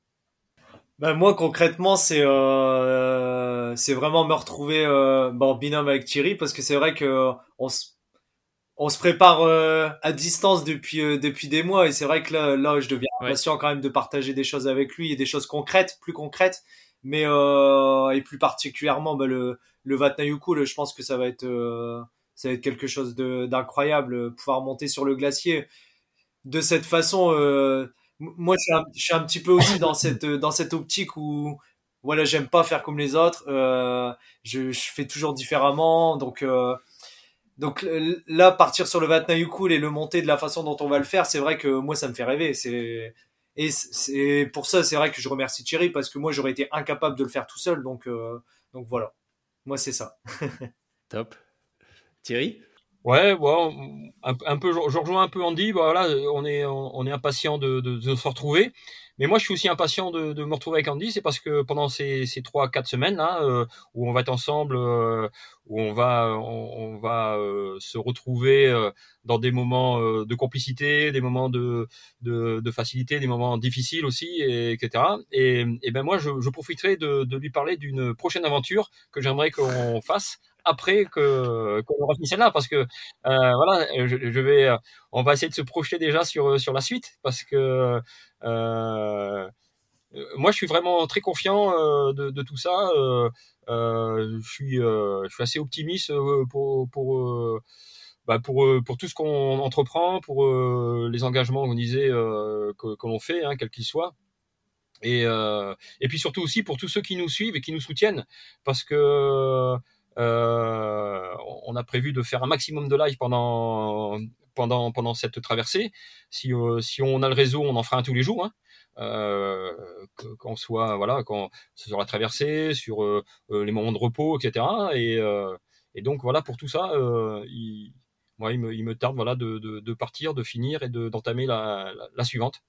Ben moi concrètement c'est c'est vraiment me retrouver ben, en binôme avec Thierry parce que c'est vrai que on se on se prépare euh, à distance depuis euh, depuis des mois. Et c'est vrai que là là je deviens Ouais. impatient quand même de partager des choses avec lui et des choses concrètes plus concrètes. Mais euh, et plus particulièrement ben, le le Vatnajökull je pense que ça va être euh, ça va être quelque chose de d'incroyable euh, pouvoir monter sur le glacier. De cette façon euh, moi je suis, un, je suis un petit peu aussi dans cette dans cette optique où voilà j'aime pas faire comme les autres euh, je, je fais toujours différemment. Donc euh, donc là partir sur le Vatnajökull et le monter de la façon dont on va le faire c'est vrai que moi ça me fait rêver c'est et c'est pour ça c'est vrai que je remercie Thierry parce que moi j'aurais été incapable de le faire tout seul donc euh, donc voilà moi c'est ça Top. Thierry? Ouais, bon, un, un peu, je je rejoins un peu Andy. Voilà, on est, on est impatient de, de, de se retrouver. Mais moi, je suis aussi impatient de, de me retrouver avec Andy. C'est parce que pendant ces, ces trois, quatre semaines là, euh, où on va être ensemble, euh, où on va, on, va euh, se retrouver euh, dans des moments de complicité, des moments de, de, de facilité, des moments difficiles aussi, et, etc. Et, et ben moi, je, je profiterai de, de lui parler d'une prochaine aventure que j'aimerais qu'on fasse après que qu'on aura fini celle-là parce que euh, voilà je, vais euh, on va essayer de se projeter déjà sur sur la suite parce que euh, moi je suis vraiment très confiant euh, de, tout ça euh, euh, je suis euh, je suis assez optimiste euh, pour pour euh, bah pour euh, pour tout ce qu'on entreprend pour euh, les engagements qu'on disait euh, que, que l'on fait hein, quels qu'ils soient et euh, et puis surtout aussi pour tous ceux qui nous suivent et qui nous soutiennent parce que euh, on a prévu de faire un maximum de live pendant pendant pendant cette traversée. Si euh, si on a le réseau, on en fera un tous les jours. Hein. Euh, qu'on soit voilà quand sur la traversée, sur les moments de repos, etc. Et donc voilà pour tout ça, il, moi il me tarde voilà de de, partir, de finir et de d'entamer la, la la suivante.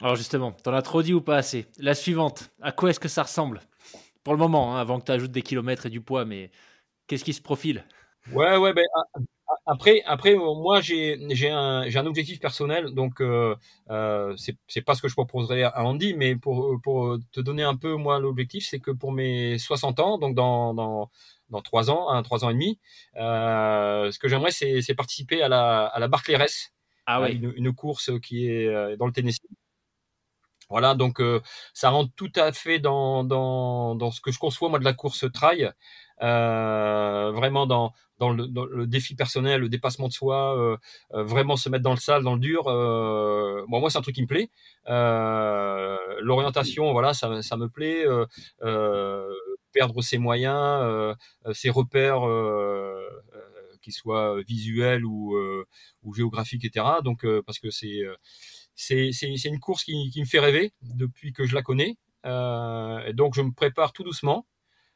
Alors justement, t'en as trop dit ou pas assez? La suivante, à quoi est-ce que ça ressemble? Pour le moment, hein, avant que tu ajoutes des kilomètres et du poids, mais qu'est-ce qui se profile? Ouais, ouais, ben après, après, euh, moi j'ai j'ai un j'ai un objectif personnel, donc euh, euh, c'est c'est pas ce que je proposerais à Andy, mais pour pour te donner un peu moi l'objectif, c'est que pour mes 60 ans, donc dans dans dans trois ans, un trois ans et demi, euh, ce que j'aimerais c'est c'est participer à la à la Barclay Race, Ah hein, ouais, une, une course qui est euh, dans le Tennessee. Voilà, donc ça rentre tout à fait dans, dans, dans ce que je conçois moi de la course trail, vraiment dans, dans le, dans le, défi personnel, le dépassement de soi, euh, euh, vraiment se mettre dans le sale, dans le dur. Euh, bon, moi, c'est un truc qui me plaît. L'orientation, voilà, ça, ça, me plaît. perdre ses moyens, ses repères, qu'ils soient visuels ou, ou géographiques, etc. Donc, parce que c'est c'est une course qui, qui, me fait rêver depuis que je la connais. et donc, je me prépare tout doucement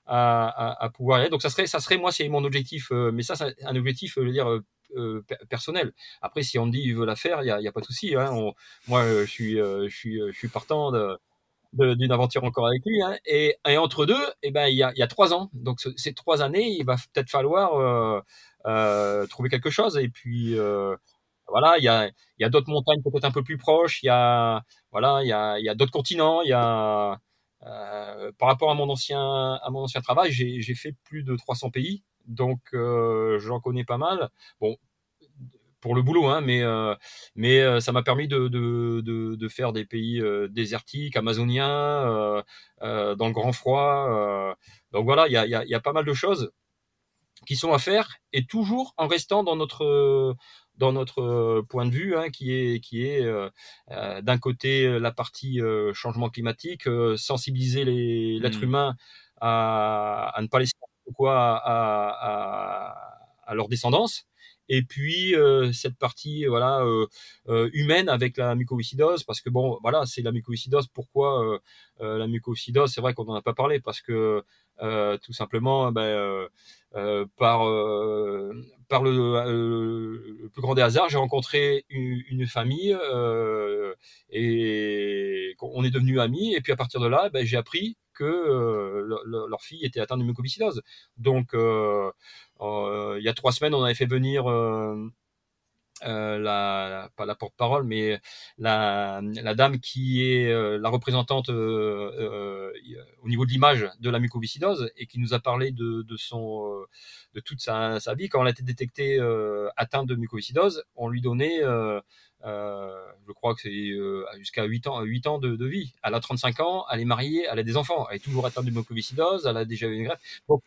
à, pouvoir y aller. Donc ça serait, ça serait moi, c'est mon objectif, euh, mais ça, c'est un objectif, je veux dire, euh, euh, personnel. Après, si dit il veut la faire, il y a, y a, pas de souci. Hein. moi, je suis, je suis, je suis partant d'une aventure encore avec lui. Hein. Et, et, entre deux, eh ben, il y a, y a trois ans. Donc ces trois années, il va peut-être falloir euh, euh, trouver quelque chose. Et puis euh, voilà, il y a, y a d'autres montagnes peut-être un peu plus proches. Il y a voilà, il y a, y a d'autres continents. Il y a euh, par rapport à mon ancien, à mon ancien travail, j'ai fait plus de 300 pays, donc euh, j'en connais pas mal. Bon, pour le boulot, hein, mais, euh, mais ça m'a permis de, de, de, faire des pays désertiques, amazoniens, dans le grand froid. donc voilà, il y a, y, a, y a, pas mal de choses qui sont à faire et toujours en restant dans notre dans notre euh, point de vue, hein, qui est, qui est euh, euh, d'un côté la partie changement climatique, sensibiliser l'être mmh. humain à, à, ne pas laisser quoi à, à, à leur descendance, et puis cette partie voilà euh, humaine avec la mucoviscidose parce que bon voilà c'est la mucoviscidose. Pourquoi euh, la mucoviscidose? C'est vrai qu'on n'en a pas parlé parce que tout simplement ben, par par le, le, plus grand des hasards, j'ai rencontré une, famille euh, et on est devenus amis. Et puis à partir de là, ben, j'ai appris que euh, leur fille était atteinte de mucoviscidose. Donc, euh, il y a trois semaines, on avait fait venir euh, la, pas la porte-parole, mais la, la, dame qui est euh, la représentante euh, au niveau de l'image de la mucoviscidose et qui nous a parlé de, de son, de toute sa, sa, vie. Quand elle a été détectée atteinte de mucoviscidose, on lui donnait, je crois que c'est jusqu'à 8 ans, 8 ans de, de, vie. Elle a 35 ans, elle est mariée, elle a des enfants, elle est toujours atteinte de mucoviscidose, elle a déjà eu une greffe. Donc,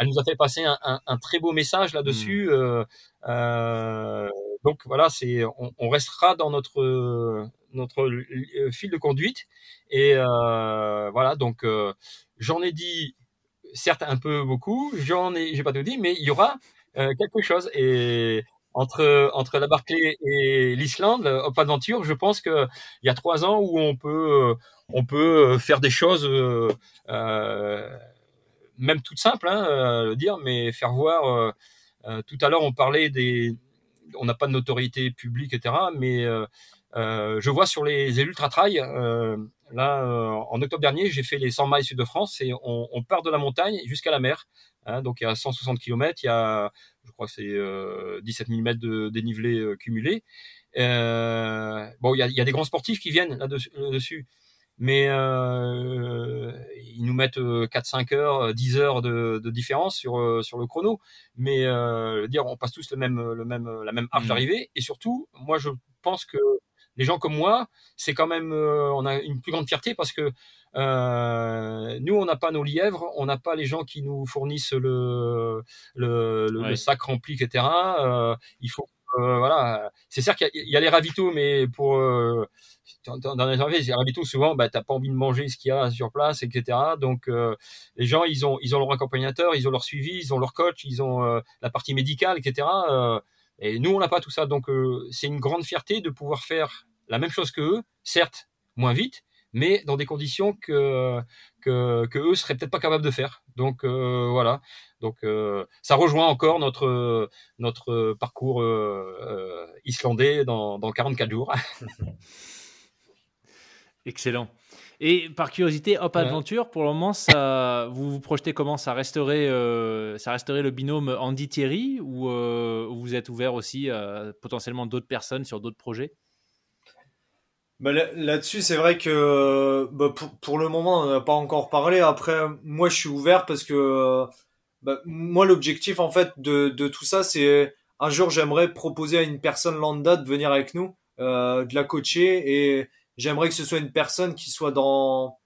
elle nous a fait passer un, un, un très beau message là-dessus. Mmh. Euh, euh, donc voilà, c'est on, restera dans notre notre euh, fil de conduite et euh, voilà. Donc euh, j'en ai dit certes un peu beaucoup, j'en ai j'ai pas tout dit, mais il y aura euh, quelque chose et entre entre la Barclay et l'Islande, Hop Adventure, je pense que il y a trois ans où on peut on peut faire des choses euh, même toutes simples, hein, dire, mais faire voir. tout à l'heure, on parlait des on n'a pas de notoriété publique, etc. Mais euh, euh, je vois sur les ultra trail, euh, là, en octobre dernier, j'ai fait les 100 miles sud de France et on, part de la montagne jusqu'à la mer. Hein, donc il y a 160 km, il y a, je crois c'est euh, 17 000 mètres de dénivelé cumulé. Bon, il y a, des grands sportifs qui viennent là-dessus. Là dessus mais ils nous mettent 4-5 euh, heures, 10 heures de, de différence sur euh, sur le chrono. Mais euh, dire, on passe tous le même le même la même arche mmh. d'arrivée. Et surtout, moi, je pense que les gens comme moi, c'est quand même, euh, on a une plus grande fierté parce que euh, nous, on n'a pas nos lièvres, on n'a pas les gens qui nous fournissent le le, le, ouais. le sac rempli, etc. Euh, il faut euh, voilà, c'est sûr qu'il y, a les ravitaux, mais pour euh, dans les services, les ravitaux souvent, bah t'as pas envie de manger ce qu'il y a sur place, etc. Donc euh, les gens, ils ont ils ont leur accompagnateur, ils ont leur suivi, ils ont leur coach, ils ont euh, la partie médicale, etc. Euh, et nous, on n'a pas tout ça, donc c'est une grande fierté de pouvoir faire la même chose que eux, certes moins vite, mais dans des conditions que que, que eux seraient peut-être pas capables de faire. Donc euh, voilà. Donc euh, ça rejoint encore notre notre parcours euh, islandais dans, dans 44 jours. Excellent. Et par curiosité, Hop Adventure, ouais. pour le moment, ça, vous vous projetez comment? Ça resterait, euh, ça resterait le binôme Andy Thierry ou euh, vous êtes ouvert aussi à potentiellement d'autres personnes sur d'autres projets? Bah, Là-dessus, c'est vrai que bah, pour, le moment, on n'a pas encore parlé. Après, moi, je suis ouvert parce que bah, moi, l'objectif en fait de, tout ça, c'est un jour, j'aimerais proposer à une personne lambda de venir avec nous, euh, de la coacher et j'aimerais que ce soit une personne qui soit dans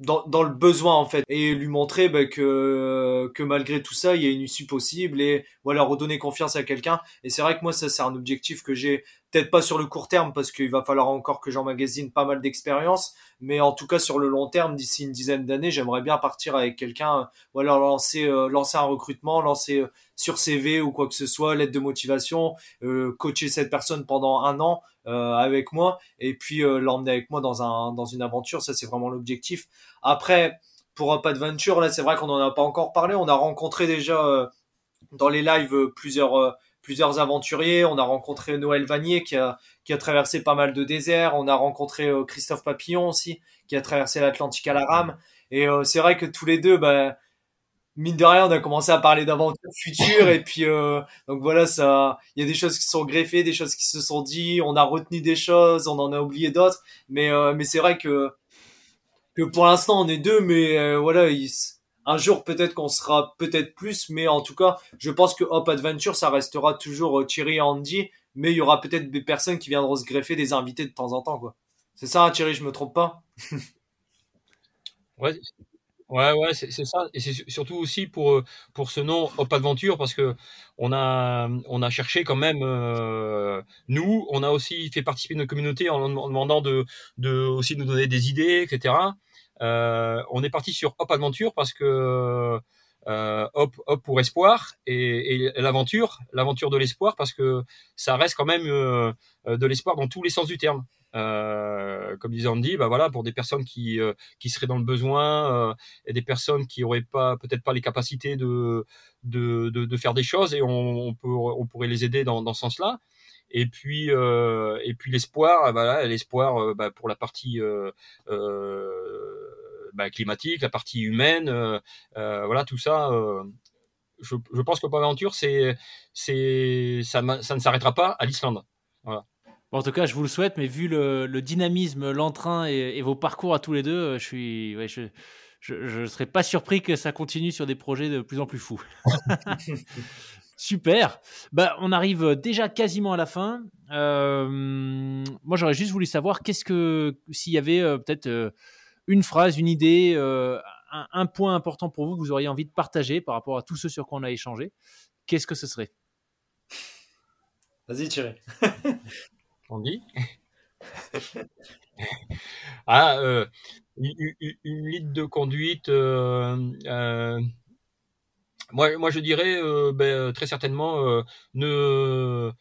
dans, dans le besoin en fait et lui montrer bah, que que malgré tout ça il y a une issue possible et voilà redonner confiance à quelqu'un et c'est vrai que moi ça c'est un objectif que j'ai peut-être pas sur le court terme parce qu'il va falloir encore que j'emmagasine pas mal d'expérience mais en tout cas sur le long terme d'ici une dizaine d'années j'aimerais bien partir avec quelqu'un voilà lancer euh, lancer un recrutement lancer euh, sur CV ou quoi que ce soit l'aide de motivation euh, coacher cette personne pendant un an euh, avec moi et puis l'emmener avec moi dans un dans une aventure. Ça, c'est vraiment l'objectif. Après, pour Up Adventure, là, c'est vrai qu'on en a pas encore parlé. On a rencontré déjà dans les lives plusieurs plusieurs aventuriers. On a rencontré Noël Vanier qui a, qui a traversé pas mal de déserts. On a rencontré Christophe Papillon aussi qui a traversé l'Atlantique à la rame. Et c'est vrai que tous les deux, bah, mine de rien, on a commencé à parler d'aventures futures et puis euh, donc voilà, ça, il y a des choses qui sont greffées, des choses qui se sont dit, on a retenu des choses, on en a oublié d'autres, mais euh, mais c'est vrai que que pour l'instant on est deux, mais euh, voilà, un jour peut-être qu'on sera peut-être plus, mais en tout cas, je pense que Hop Adventure ça restera toujours Thierry et Andy, mais il y aura peut-être des personnes qui viendront se greffer des invités de temps en temps quoi. C'est ça, hein, Thierry, je me trompe pas? Ouais, Ouais, ouais, c'est ça. Et c'est surtout aussi pour, euh, pour ce nom Hop Adventure, parce que on a, on a cherché quand même, euh, nous, on a aussi fait participer notre communauté en, demandant de, de aussi nous donner des idées, etc. Euh, on est parti sur Hop Adventure parce que euh, hop, hop pour espoir et, et l'aventure, l'aventure de l'espoir parce que ça reste quand même euh, de l'espoir dans tous les sens du terme. Euh, comme disait Andy, bah voilà, pour des personnes qui, euh, qui seraient dans le besoin euh, et des personnes qui auraient pas peut-être pas les capacités de, de, de, de, faire des choses et on, on, peut, on pourrait les aider dans, dans ce sens-là. Et puis, euh, et puis l'espoir, voilà, l'espoir bah, pour la partie bah, climatique, la partie humaine, voilà, tout ça. Je, je, pense que Aventure, c'est, c'est, ça, ça ne s'arrêtera pas à l'Islande. Voilà en tout cas, je vous le souhaite, mais vu le, dynamisme, l'entrain et, vos parcours à tous les deux, euh, je suis, je ne serais pas surpris que ça continue sur des projets de plus en plus fous. Super. Bah, on arrive déjà quasiment à la fin. Euh, moi, j'aurais juste voulu savoir qu'est-ce que s'il y avait euh, peut-être une phrase, une idée, un, un, point important pour vous que vous auriez envie de partager par rapport à tout ce sur quoi on a échangé, qu'est-ce que ce serait? Vas-y, Thierry. on dit. ah, euh, une, une, ligne de conduite. Euh, euh, moi, moi, je dirais ben, très certainement ne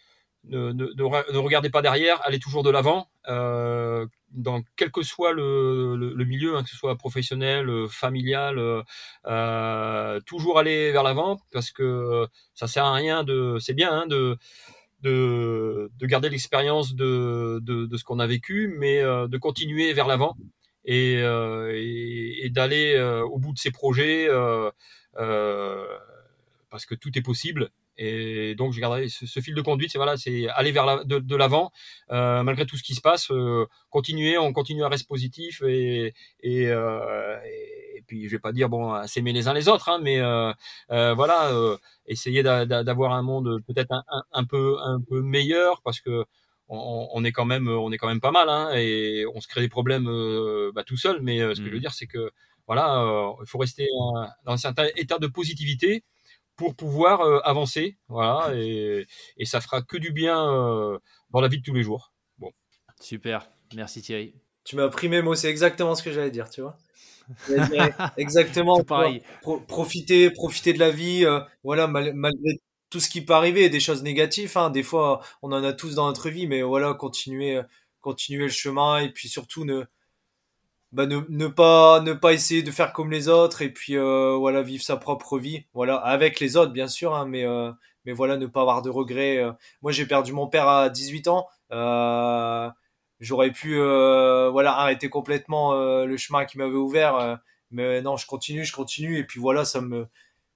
ne, ne, ne, regardez pas derrière, allez toujours de l'avant, euh, dans quel que soit le, milieu, hein, que ce soit professionnel, familial, euh, toujours aller vers l'avant, parce que ça sert à rien de, c'est bien hein, de de, de garder l'expérience de, de, ce qu'on a vécu, mais euh, de continuer vers l'avant et, euh, d'aller euh, au bout de ses projets parce que tout est possible. Et donc, je garderai ce, ce fil de conduite, c'est voilà, c'est aller vers la, de, de l'avant malgré tout ce qui se passe, continuer, on continue à rester positif et, et, et et puis je vais pas dire bon s'aimer les uns les autres, hein, mais euh, euh, voilà, euh, essayer d'avoir un monde peut-être un, un, un, peu un peu meilleur parce que on, on, est quand même on est quand même pas mal hein, et on se crée des problèmes euh, bah, tout seul. Mais ce que je veux mmh. dire c'est que voilà, il faut rester dans un certain état de positivité pour pouvoir avancer, voilà, et, et, ça fera que du bien dans la vie de tous les jours. Bon. Super, merci Thierry. Tu m'as pris mes mots, c'est exactement ce que j'allais dire, tu vois. Exactement. pareil. profiter, profiter de la vie. Euh, voilà, malgré tout ce qui peut arriver, des choses négatives. Hein, des fois, on en a tous dans notre vie, mais voilà, continuer, euh, continuer le chemin et puis surtout ne, bah, ne, ne pas, ne pas essayer de faire comme les autres et puis euh, voilà, vivre sa propre vie. Voilà, avec les autres, bien sûr, hein, mais mais voilà, ne pas avoir de regrets. Moi, j'ai perdu mon père à 18 ans. Euh, j'aurais pu euh, voilà arrêter complètement euh, le chemin qui m'avait ouvert euh, mais non je continue je continue et puis voilà ça me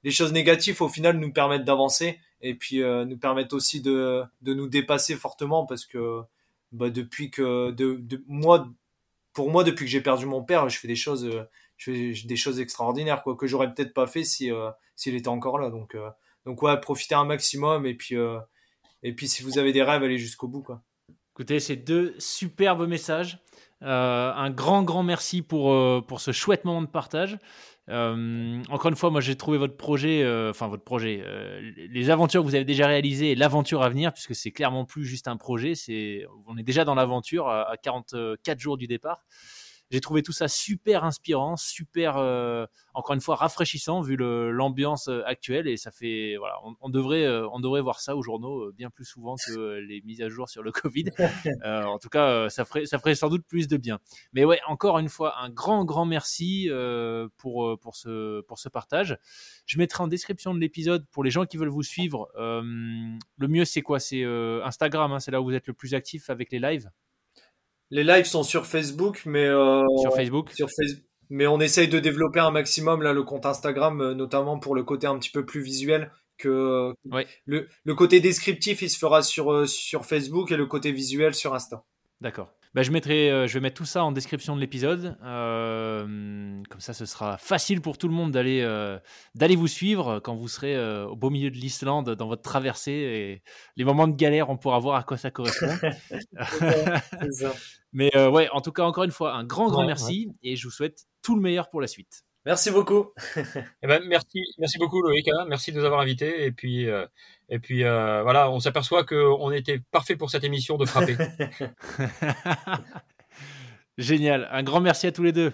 les choses négatives au final nous permettent d'avancer et puis nous permettent aussi de, de nous dépasser fortement parce que bah, depuis que de, de moi pour moi depuis que j'ai perdu mon père je fais des choses choses extraordinaires quoi que j'aurais peut-être pas fait si s'il était encore là donc donc ouais profiter un maximum et puis si vous avez des rêves allez jusqu'au bout quoi Écoutez, c'est deux superbes messages. un grand, grand merci pour, pour ce chouette moment de partage. Encore une fois, moi j'ai trouvé votre projet, enfin votre projet, les aventures que vous avez déjà réalisées et l'aventure à venir, puisque c'est clairement plus juste un projet, c'est on est déjà dans l'aventure à 44 jours du départ. J'ai trouvé tout ça super inspirant, super, euh, encore une fois, rafraîchissant vu l'ambiance euh, actuelle. Et ça fait, voilà, on, devrait, euh, on devrait voir ça aux journaux bien plus souvent que les mises à jour sur le Covid. en tout cas, ça ferait, ça ferait sans doute plus de bien. Mais ouais, encore une fois, un grand, grand merci pour, pour, ce, pour ce partage. Je mettrai en description de l'épisode pour les gens qui veulent vous suivre. le mieux, c'est quoi? C'est Instagram, hein, c'est là où vous êtes le plus actif avec les lives. Les lives sont sur Facebook, mais euh, sur Facebook. Sur Facebook. Mais on essaye de développer un maximum là le compte Instagram, euh, notamment pour le côté un petit peu plus visuel que le, le, côté descriptif, il se fera sur euh, sur Facebook et le côté visuel sur Insta. D'accord. Bah, je, mettrai, euh, je vais mettre tout ça en description de l'épisode. Euh, comme ça, ce sera facile pour tout le monde d'aller euh, d'aller vous suivre quand vous serez au beau milieu de l'Islande dans votre traversée. Et les moments de galère, on pourra voir à quoi ça correspond. Mais ouais, en tout cas, encore une fois, un grand, grand merci. Et je vous souhaite tout le meilleur pour la suite. Merci beaucoup. eh ben, merci, merci beaucoup Loïc. Hein. Merci de nous avoir invités. Et puis, euh, et puis euh, voilà, on s'aperçoit qu'on était parfait pour cette émission de frapper. Génial. Un grand merci à tous les deux.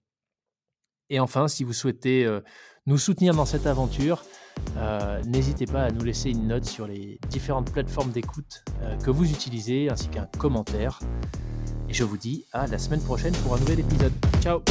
Et enfin, si vous souhaitez euh, nous soutenir dans cette aventure, n'hésitez pas à nous laisser une note sur les différentes plateformes d'écoute que vous utilisez, ainsi qu'un commentaire. Et je vous dis à la semaine prochaine pour un nouvel épisode. Ciao